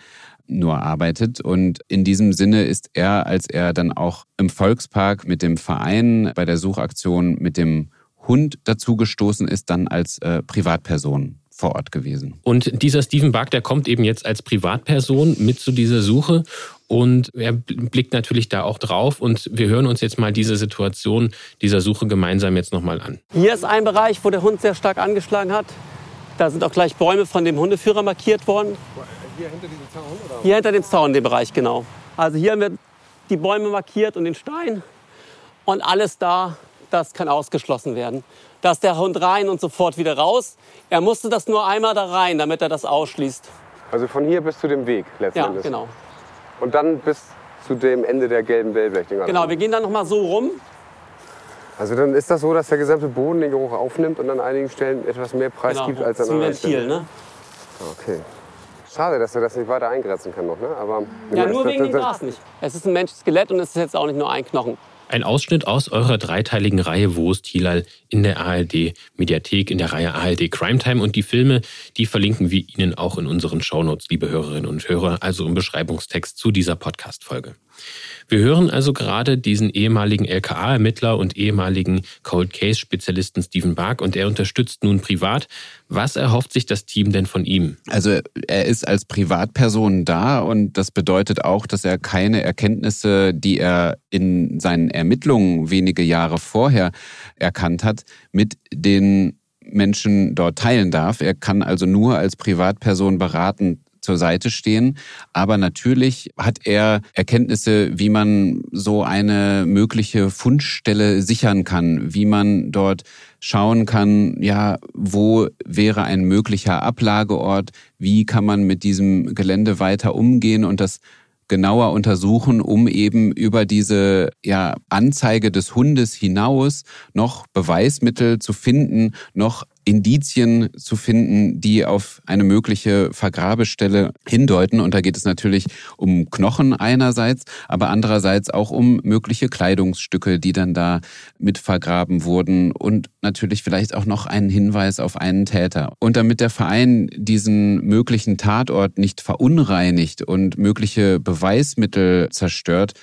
nur arbeitet. Und in diesem Sinne ist er, als er dann auch im Volkspark mit dem Verein bei der Suchaktion mit dem Hund dazugestoßen ist, dann als äh, Privatperson vor Ort gewesen. Und dieser Stephen Bark, der kommt eben jetzt als Privatperson mit zu dieser Suche und er blickt natürlich da auch drauf und wir hören uns jetzt mal diese Situation dieser Suche gemeinsam jetzt nochmal an. Hier ist ein Bereich, wo der Hund sehr stark angeschlagen hat. Da sind auch gleich Bäume von dem Hundeführer markiert worden. Hier hinter diesem Zaun? Oder? Hier hinter dem Zaun, in dem Bereich, genau. Also hier haben wir die Bäume markiert und den Stein. Und alles da, das kann ausgeschlossen werden. Da ist der Hund rein und sofort wieder raus. Er musste das nur einmal da rein, damit er das ausschließt. Also von hier bis zu dem Weg letztendlich? Ja, genau. Und dann bis zu dem Ende der gelben Wellblechdinger? Genau, wir gehen dann noch mal so rum. Also dann ist das so, dass der gesamte Boden den Geruch aufnimmt und an einigen Stellen etwas mehr Preis Genau, gibt als an anderen Ventil, Stellen. ne? Okay. Schade, dass er das nicht weiter eingrenzen kann noch, ne? Aber Ja, nur wegen dem Glas nicht. Es ist ein Menschskelett und es ist jetzt auch nicht nur ein Knochen. Ein Ausschnitt aus eurer dreiteiligen Reihe Wo ist Hilal in der ARD Mediathek, in der Reihe ARD Crime Time. Und die Filme, die verlinken wir Ihnen auch in unseren Shownotes, liebe Hörerinnen und Hörer, also im Beschreibungstext zu dieser Podcast-Folge. Wir hören also gerade diesen ehemaligen LKA-Ermittler und ehemaligen Cold Case-Spezialisten Stephen Bark und er unterstützt nun privat. Was erhofft sich das Team denn von ihm? Also er ist als Privatperson da und das bedeutet auch, dass er keine Erkenntnisse, die er in seinen Ermittlungen wenige Jahre vorher erkannt hat, mit den Menschen dort teilen darf. Er kann also nur als Privatperson beratend zur Seite stehen. Aber natürlich hat er Erkenntnisse, wie man so eine mögliche Fundstelle sichern kann, wie man dort schauen kann, ja, wo wäre ein möglicher Ablageort, wie kann man mit diesem Gelände weiter umgehen und das genauer untersuchen, um eben über diese ja, Anzeige des Hundes hinaus noch Beweismittel zu finden, noch Indizien zu finden, die auf eine mögliche Vergrabestelle hindeuten. Und da geht es natürlich um Knochen einerseits, aber andererseits auch um mögliche Kleidungsstücke, die dann da mit vergraben wurden und natürlich vielleicht auch noch einen Hinweis auf einen Täter. Und damit der Verein diesen möglichen Tatort nicht verunreinigt und mögliche Beweismittel zerstört,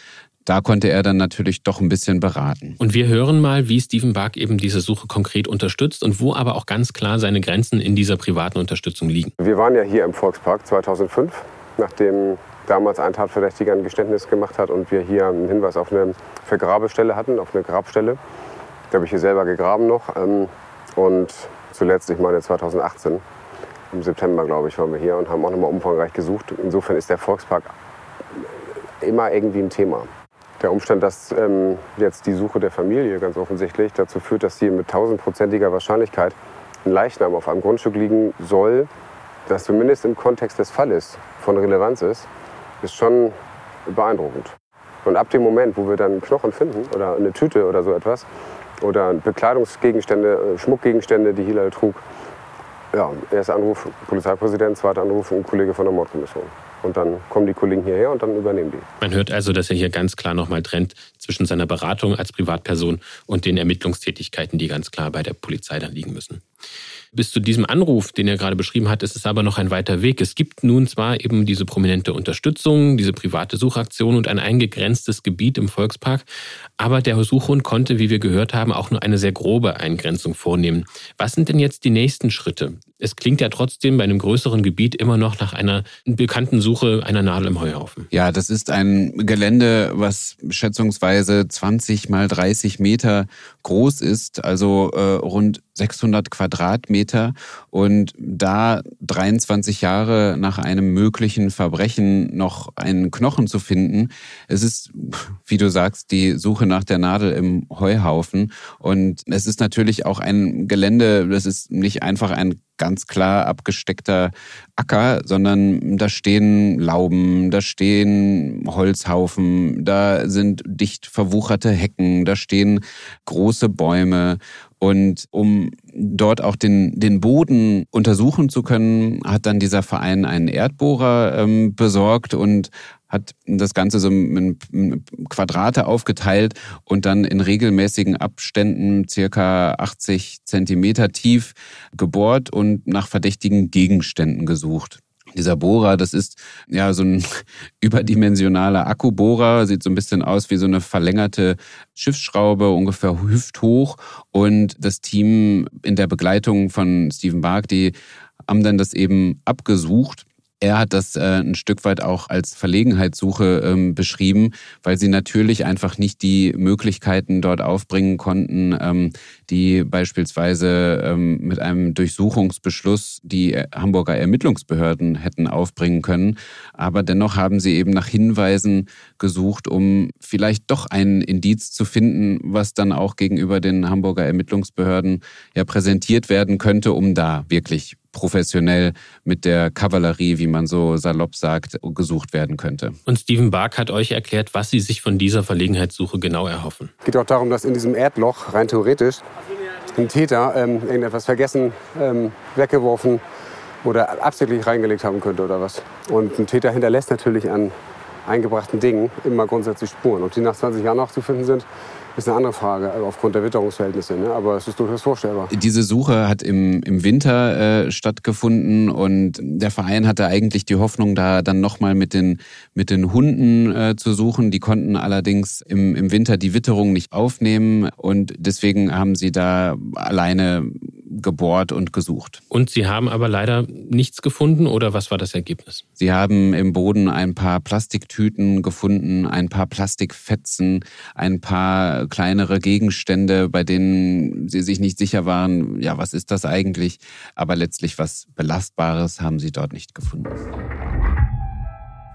da konnte er dann natürlich doch ein bisschen beraten. Und wir hören mal, wie Stephen Bark eben diese Suche konkret unterstützt und wo aber auch ganz klar seine Grenzen in dieser privaten Unterstützung liegen. Wir waren ja hier im Volkspark 2005, nachdem damals ein Tatverdächtiger ein Geständnis gemacht hat und wir hier einen Hinweis auf eine Vergrabestelle hatten, auf eine Grabstelle. Da habe ich hier selber gegraben noch. ähm, Und zuletzt, ich meine 2018, im September, glaube ich, waren wir hier und haben auch nochmal umfangreich gesucht. Insofern ist der Volkspark immer irgendwie ein Thema. Der Umstand, dass ähm, jetzt die Suche der Familie ganz offensichtlich dazu führt, dass hier mit tausendprozentiger Wahrscheinlichkeit ein Leichnam auf einem Grundstück liegen soll, das zumindest im Kontext des Falles von Relevanz ist, ist schon beeindruckend. Und ab dem Moment, wo wir dann Knochen finden oder eine Tüte oder so etwas oder Bekleidungsgegenstände, äh, Schmuckgegenstände, die Hilal trug, ja, erster Anruf Polizeipräsident, zweiter Anruf ein Kollege von der Mordkommission. Und dann kommen die Kollegen hierher und dann übernehmen die. Man hört also, dass er hier ganz klar nochmal trennt zwischen seiner Beratung als Privatperson und den Ermittlungstätigkeiten, die ganz klar bei der Polizei dann liegen müssen. Bis zu diesem Anruf, den er gerade beschrieben hat, ist es aber noch ein weiter Weg. Es gibt nun zwar eben diese prominente Unterstützung, diese private Suchaktion und ein eingegrenztes Gebiet im Volkspark, aber der Suchhund konnte, wie wir gehört haben, auch nur eine sehr grobe Eingrenzung vornehmen. Was sind denn jetzt die nächsten Schritte? Es klingt ja trotzdem bei einem größeren Gebiet immer noch nach einer bekannten Suche einer Nadel im Heuhaufen. Ja, das ist ein Gelände, was schätzungsweise 20 mal 30 Meter groß ist, also äh, rund 600 Quadratmeter. Und da 23 Jahre nach einem möglichen Verbrechen noch einen Knochen zu finden, es ist, wie du sagst, die Suche nach der Nadel im Heuhaufen. Und es ist natürlich auch ein Gelände, das ist nicht einfach ein ganz klar abgesteckter Acker, sondern da stehen Lauben, da stehen Holzhaufen, da sind dicht verwucherte Hecken, da stehen große Bäume. Und um dort auch den, den Boden untersuchen zu können, hat dann dieser Verein einen Erdbohrer ähm, besorgt und hat das Ganze so in Quadrate aufgeteilt und dann in regelmäßigen Abständen circa 80 Zentimeter tief gebohrt und nach verdächtigen Gegenständen gesucht. Dieser Bohrer, das ist ja so ein überdimensionaler Akkubohrer, sieht so ein bisschen aus wie so eine verlängerte Schiffsschraube, ungefähr hüfthoch. Und das Team in der Begleitung von Stephen Bark, die haben dann das eben abgesucht er hat das äh, ein Stück weit auch als Verlegenheitssuche ähm, beschrieben, weil sie natürlich einfach nicht die Möglichkeiten dort aufbringen konnten, ähm, die beispielsweise ähm, mit einem Durchsuchungsbeschluss die Hamburger Ermittlungsbehörden hätten aufbringen können. Aber dennoch haben sie eben nach Hinweisen gesucht, um vielleicht doch ein Indiz zu finden, was dann auch gegenüber den Hamburger Ermittlungsbehörden ja präsentiert werden könnte, um da wirklich professionell mit der Kavallerie, wie man so salopp sagt, gesucht werden könnte. Und Steven Bark hat euch erklärt, was Sie sich von dieser Verlegenheitssuche genau erhoffen. Es geht auch darum, dass in diesem Erdloch rein theoretisch ein Täter ähm, irgendetwas vergessen, ähm, weggeworfen oder absichtlich reingelegt haben könnte oder was. Und ein Täter hinterlässt natürlich an eingebrachten Dingen immer grundsätzlich Spuren. Ob die nach 20 Jahren noch zu finden sind, ist eine andere Frage also aufgrund der Witterungsverhältnisse. Ne? Aber es ist durchaus vorstellbar. Diese Suche hat im, im Winter äh, stattgefunden und der Verein hatte eigentlich die Hoffnung, da dann nochmal mit den, mit den Hunden äh, zu suchen. Die konnten allerdings im, im Winter die Witterung nicht aufnehmen und deswegen haben sie da alleine gebohrt und gesucht. Und Sie haben aber leider nichts gefunden oder was war das Ergebnis? Sie haben im Boden ein paar Plastiktüten gefunden, ein paar Plastikfetzen, ein paar kleinere Gegenstände, bei denen Sie sich nicht sicher waren, ja, was ist das eigentlich? Aber letztlich was Belastbares haben Sie dort nicht gefunden.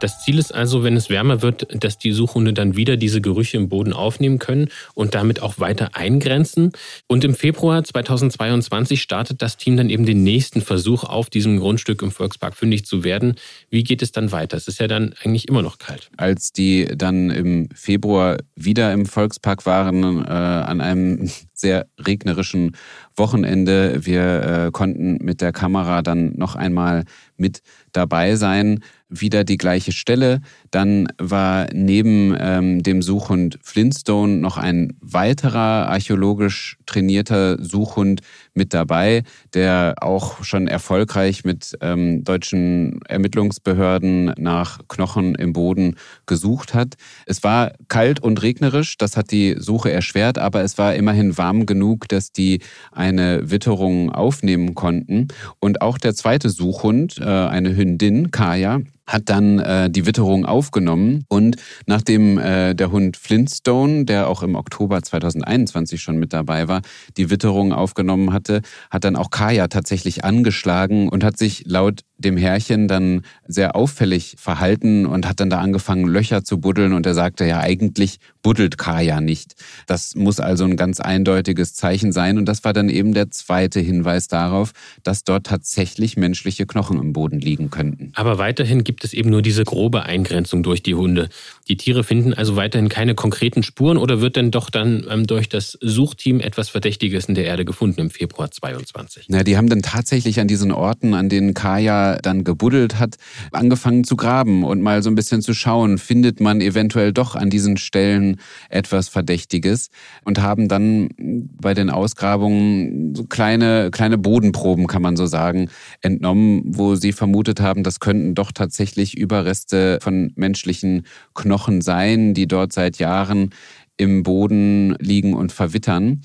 Das Ziel ist also, wenn es wärmer wird, dass die Suchhunde dann wieder diese Gerüche im Boden aufnehmen können und damit auch weiter eingrenzen. Und im Februar 2022 startet das Team dann eben den nächsten Versuch, auf diesem Grundstück im Volkspark fündig zu werden. Wie geht es dann weiter? Es ist ja dann eigentlich immer noch kalt. Als die dann im Februar wieder im Volkspark waren, äh, an einem sehr regnerischen Wochenende. Wir äh, konnten mit der Kamera dann noch einmal mit dabei sein wieder die gleiche Stelle. Dann war neben ähm, dem Suchhund Flintstone noch ein weiterer archäologisch trainierter Suchhund mit dabei, der auch schon erfolgreich mit ähm, deutschen Ermittlungsbehörden nach Knochen im Boden gesucht hat. Es war kalt und regnerisch, das hat die Suche erschwert, aber es war immerhin warm genug, dass die eine Witterung aufnehmen konnten. Und auch der zweite Suchhund, äh, eine Hündin, Kaya, hat dann äh, die Witterung aufgenommen und nachdem äh, der Hund Flintstone, der auch im Oktober 2021 schon mit dabei war, die Witterung aufgenommen hatte, hat dann auch Kaya tatsächlich angeschlagen und hat sich laut dem Herrchen dann sehr auffällig verhalten und hat dann da angefangen, Löcher zu buddeln. Und er sagte ja, eigentlich buddelt Kaya nicht. Das muss also ein ganz eindeutiges Zeichen sein. Und das war dann eben der zweite Hinweis darauf, dass dort tatsächlich menschliche Knochen im Boden liegen könnten. Aber weiterhin gibt es eben nur diese grobe Eingrenzung durch die Hunde. Die Tiere finden also weiterhin keine konkreten Spuren oder wird denn doch dann ähm, durch das Suchteam etwas Verdächtiges in der Erde gefunden im Februar 22? Na, die haben dann tatsächlich an diesen Orten, an denen Kaya dann gebuddelt hat, angefangen zu graben und mal so ein bisschen zu schauen, findet man eventuell doch an diesen Stellen etwas Verdächtiges und haben dann bei den Ausgrabungen so kleine, kleine Bodenproben, kann man so sagen, entnommen, wo sie vermutet haben, das könnten doch tatsächlich Überreste von menschlichen Knochen sein, die dort seit Jahren im Boden liegen und verwittern.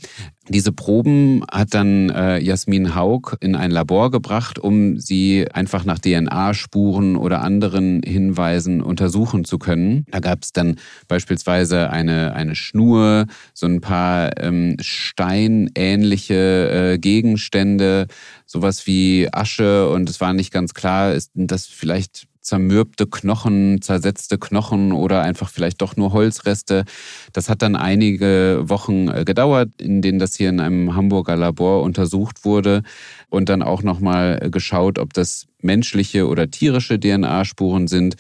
Diese Proben hat dann äh, Jasmin Haug in ein Labor gebracht, um sie einfach nach DNA-Spuren oder anderen Hinweisen untersuchen zu können. Da gab es dann beispielsweise eine, eine Schnur, so ein paar ähm, steinähnliche äh, Gegenstände, sowas wie Asche und es war nicht ganz klar, ist das vielleicht zermürbte Knochen, zersetzte Knochen oder einfach vielleicht doch nur Holzreste. Das hat dann einige Wochen äh, gedauert, in denen das hier in einem Hamburger Labor untersucht wurde und dann auch nochmal geschaut, ob das menschliche oder tierische DNA-Spuren sind.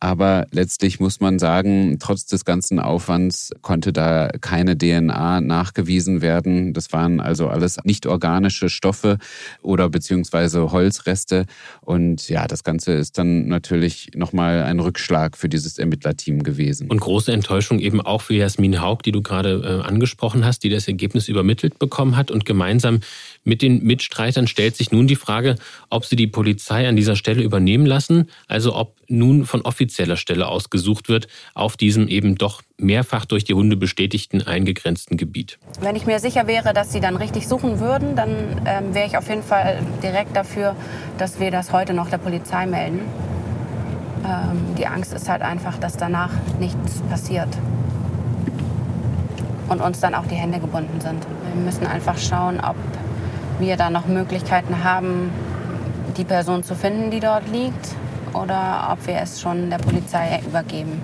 Aber letztlich muss man sagen, trotz des ganzen Aufwands konnte da keine DNA nachgewiesen werden. Das waren also alles nicht organische Stoffe oder beziehungsweise Holzreste. Und ja, das Ganze ist dann natürlich nochmal ein Rückschlag für dieses Ermittlerteam gewesen. Und große Enttäuschung eben auch für Jasmin Haug, die du gerade äh, angesprochen hast, die das Ergebnis übermittelt bekommen hat. Und gemeinsam mit den Mitstreitern stellt sich nun die Frage, ob sie die Polizei an dieser Stelle übernehmen lassen, also ob nun von offizieller Stelle aus gesucht wird auf diesem eben doch mehrfach durch die Hunde bestätigten eingegrenzten Gebiet. Wenn ich mir sicher wäre, dass sie dann richtig suchen würden, dann ähm, wäre ich auf jeden Fall direkt dafür, dass wir das heute noch der Polizei melden. Ähm, die Angst ist halt einfach, dass danach nichts passiert und uns dann auch die Hände gebunden sind. Wir müssen einfach schauen, ob wir da noch Möglichkeiten haben, die Person zu finden, die dort liegt, oder ob wir es schon der Polizei übergeben.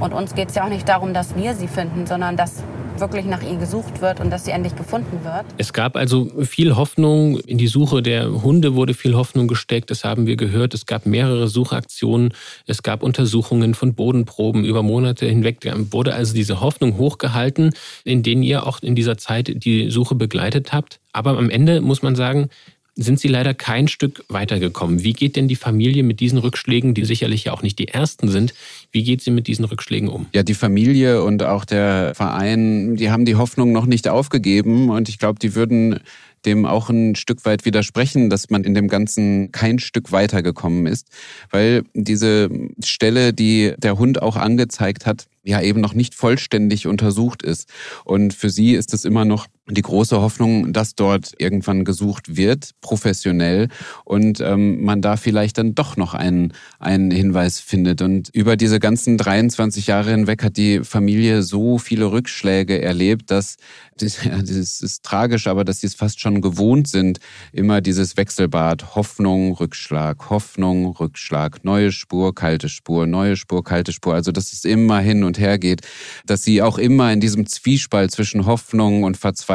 Und uns geht es ja auch nicht darum, dass wir sie finden, sondern dass wirklich nach ihr gesucht wird und dass sie endlich gefunden wird. Es gab also viel Hoffnung. In die Suche der Hunde wurde viel Hoffnung gesteckt. Das haben wir gehört. Es gab mehrere Suchaktionen. Es gab Untersuchungen von Bodenproben über Monate hinweg. Da wurde also diese Hoffnung hochgehalten, in denen ihr auch in dieser Zeit die Suche begleitet habt. Aber am Ende muss man sagen, sind sie leider kein Stück weitergekommen. Wie geht denn die Familie mit diesen Rückschlägen, die sicherlich ja auch nicht die ersten sind, wie geht sie mit diesen Rückschlägen um? Ja, die Familie und auch der Verein, die haben die Hoffnung noch nicht aufgegeben und ich glaube, die würden dem auch ein Stück weit widersprechen, dass man in dem Ganzen kein Stück weitergekommen ist, weil diese Stelle, die der Hund auch angezeigt hat, ja eben noch nicht vollständig untersucht ist. Und für sie ist es immer noch die große Hoffnung, dass dort irgendwann gesucht wird, professionell, und ähm, man da vielleicht dann doch noch einen, einen Hinweis findet. Und über diese ganzen 23 Jahre hinweg hat die Familie so viele Rückschläge erlebt, dass das, ja, das ist tragisch, aber dass sie es fast schon gewohnt sind, immer dieses Wechselbad, Hoffnung, Rückschlag, Hoffnung, Rückschlag, neue Spur, kalte Spur, neue Spur, kalte Spur. Also das ist immer hin und her geht, dass sie auch immer in diesem Zwiespalt zwischen Hoffnung und Verzweiflung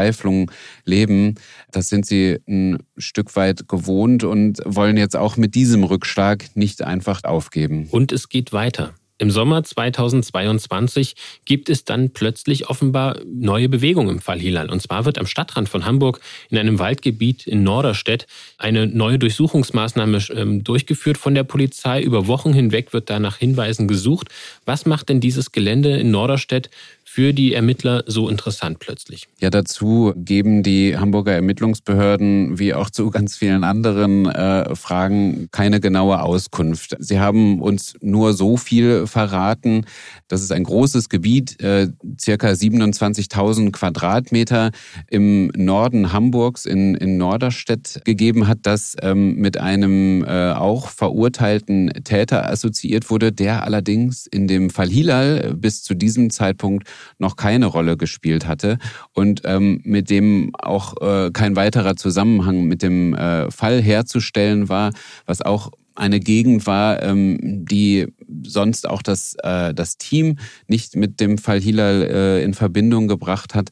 leben. Das sind sie ein Stück weit gewohnt und wollen jetzt auch mit diesem Rückschlag nicht einfach aufgeben. Und es geht weiter. Im Sommer 2022 gibt es dann plötzlich offenbar neue Bewegungen im Fall Hilal. Und zwar wird am Stadtrand von Hamburg in einem Waldgebiet in Norderstedt eine neue Durchsuchungsmaßnahme ähm, durchgeführt von der Polizei. Über Wochen hinweg wird da nach Hinweisen gesucht. Was macht denn dieses Gelände in Norderstedt für die Ermittler so interessant plötzlich? Ja, dazu geben die Hamburger Ermittlungsbehörden wie auch zu ganz vielen anderen äh, Fragen keine genaue Auskunft. Sie haben uns nur so viel verraten. Das ist ein großes Gebiet, äh, circa 27.000 Quadratmeter im Norden Hamburgs in, in Norderstedt gegeben hat, das ähm, mit einem äh, auch verurteilten Täter assoziiert wurde, der allerdings in dem Fall Hilal bis zu diesem Zeitpunkt noch keine Rolle gespielt hatte und ähm, mit dem auch äh, kein weiterer Zusammenhang mit dem äh, Fall herzustellen war, was auch eine Gegend war, ähm, die sonst auch das, äh, das Team nicht mit dem Fall Hilal äh, in Verbindung gebracht hat.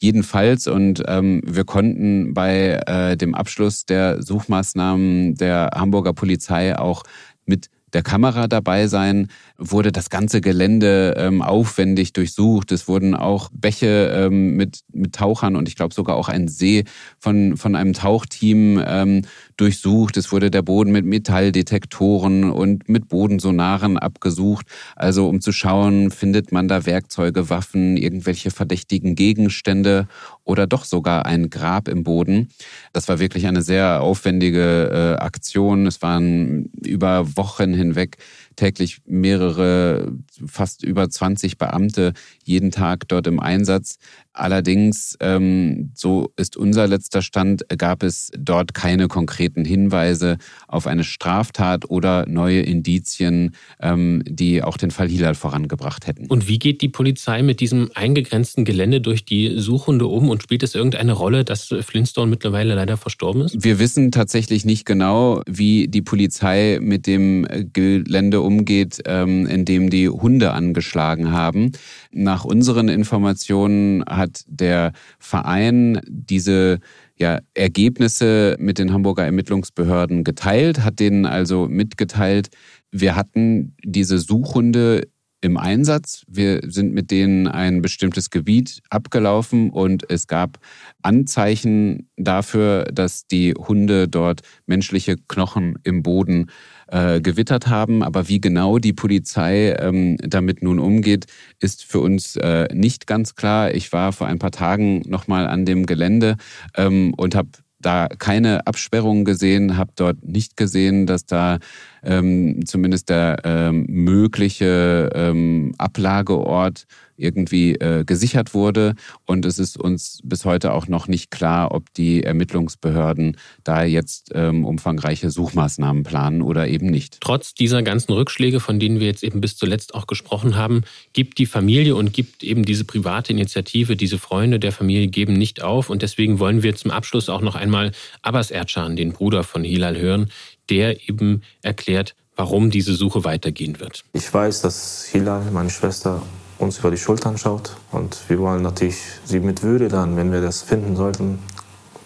Jedenfalls und ähm, wir konnten bei äh, dem Abschluss der Suchmaßnahmen der Hamburger Polizei auch mit der Kamera dabei sein, wurde das ganze Gelände ähm, aufwendig durchsucht. Es wurden auch Bäche ähm, mit, mit Tauchern und ich glaube sogar auch ein See von, von einem Tauchteam ähm, durchsucht. Es wurde der Boden mit Metalldetektoren und mit Bodensonaren abgesucht. Also um zu schauen, findet man da Werkzeuge, Waffen, irgendwelche verdächtigen Gegenstände oder doch sogar ein Grab im Boden. Das war wirklich eine sehr aufwendige äh, Aktion. Es waren über Wochen hinweg täglich mehrere, fast über 20 Beamte jeden Tag dort im Einsatz. Allerdings, ähm, so ist unser letzter Stand, gab es dort keine konkreten Hinweise auf eine Straftat oder neue Indizien, ähm, die auch den Fall Hilal vorangebracht hätten. Und wie geht die Polizei mit diesem eingegrenzten Gelände durch die Suchhunde um und spielt es irgendeine Rolle, dass Flintstone mittlerweile leider verstorben ist? Wir wissen tatsächlich nicht genau, wie die Polizei mit dem Gelände umgeht, ähm, indem die Hunde angeschlagen haben. Nach unseren Informationen hat der Verein diese ja, Ergebnisse mit den Hamburger Ermittlungsbehörden geteilt, hat denen also mitgeteilt, wir hatten diese Suchhunde im Einsatz. Wir sind mit denen ein bestimmtes Gebiet abgelaufen und es gab Anzeichen dafür, dass die Hunde dort menschliche Knochen im Boden äh, gewittert haben. Aber wie genau die Polizei ähm, damit nun umgeht, ist für uns äh, nicht ganz klar. Ich war vor ein paar Tagen nochmal an dem Gelände ähm, und habe da keine Absperrungen gesehen, habe dort nicht gesehen, dass da ähm, zumindest der ähm, mögliche ähm, Ablageort irgendwie äh, gesichert wurde. Und es ist uns bis heute auch noch nicht klar, ob die Ermittlungsbehörden da jetzt ähm, umfangreiche Suchmaßnahmen planen oder eben nicht. Trotz dieser ganzen Rückschläge, von denen wir jetzt eben bis zuletzt auch gesprochen haben, gibt die Familie und gibt eben diese private Initiative, diese Freunde der Familie geben nicht auf. Und deswegen wollen wir zum Abschluss auch noch einmal Abbas Erdschan, den Bruder von Hilal, hören, der eben erklärt, warum diese Suche weitergehen wird. Ich weiß, dass Hilal, meine Schwester, uns über die Schultern schaut und wir wollen natürlich sie mit Würde dann, wenn wir das finden sollten,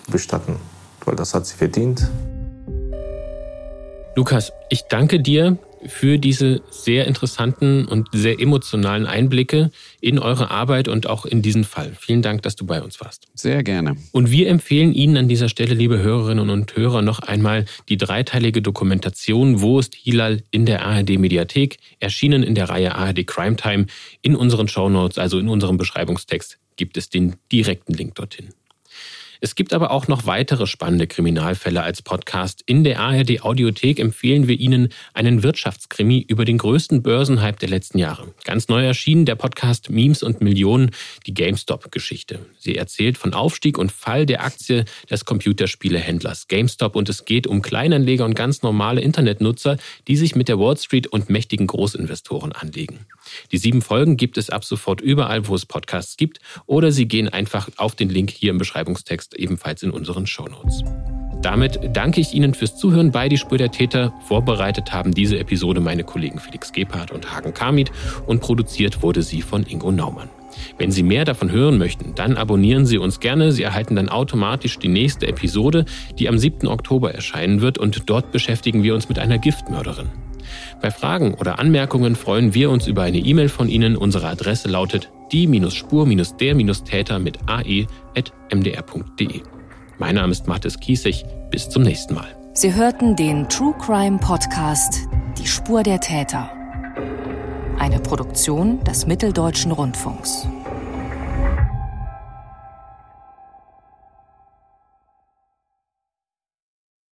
bestatten, weil das hat sie verdient. Lukas, ich danke dir für diese sehr interessanten und sehr emotionalen Einblicke in eure Arbeit und auch in diesen Fall. Vielen Dank, dass du bei uns warst. Sehr gerne. Und wir empfehlen Ihnen an dieser Stelle, liebe Hörerinnen und Hörer, noch einmal die dreiteilige Dokumentation Wo ist Hilal in der ARD Mediathek, erschienen in der Reihe ARD Crime Time. In unseren Shownotes, also in unserem Beschreibungstext, gibt es den direkten Link dorthin. Es gibt aber auch noch weitere spannende Kriminalfälle als Podcast. In der ARD Audiothek empfehlen wir Ihnen einen Wirtschaftskrimi über den größten Börsenhype der letzten Jahre. Ganz neu erschienen der Podcast Memes und Millionen, die GameStop-Geschichte. Sie erzählt von Aufstieg und Fall der Aktie des Computerspielehändlers GameStop und es geht um Kleinanleger und ganz normale Internetnutzer, die sich mit der Wall Street und mächtigen Großinvestoren anlegen. Die sieben Folgen gibt es ab sofort überall, wo es Podcasts gibt, oder Sie gehen einfach auf den Link hier im Beschreibungstext ebenfalls in unseren Shownotes. Damit danke ich Ihnen fürs Zuhören bei Die Spur der Täter. Vorbereitet haben diese Episode meine Kollegen Felix Gebhardt und Hagen Kamit und produziert wurde sie von Ingo Naumann. Wenn Sie mehr davon hören möchten, dann abonnieren Sie uns gerne. Sie erhalten dann automatisch die nächste Episode, die am 7. Oktober erscheinen wird und dort beschäftigen wir uns mit einer Giftmörderin. Bei Fragen oder Anmerkungen freuen wir uns über eine E-Mail von Ihnen. Unsere Adresse lautet die-spur-der-täter mit ae.mdr.de. Mein Name ist Mathis Kiesig. Bis zum nächsten Mal. Sie hörten den True Crime Podcast Die Spur der Täter. Eine Produktion des Mitteldeutschen Rundfunks.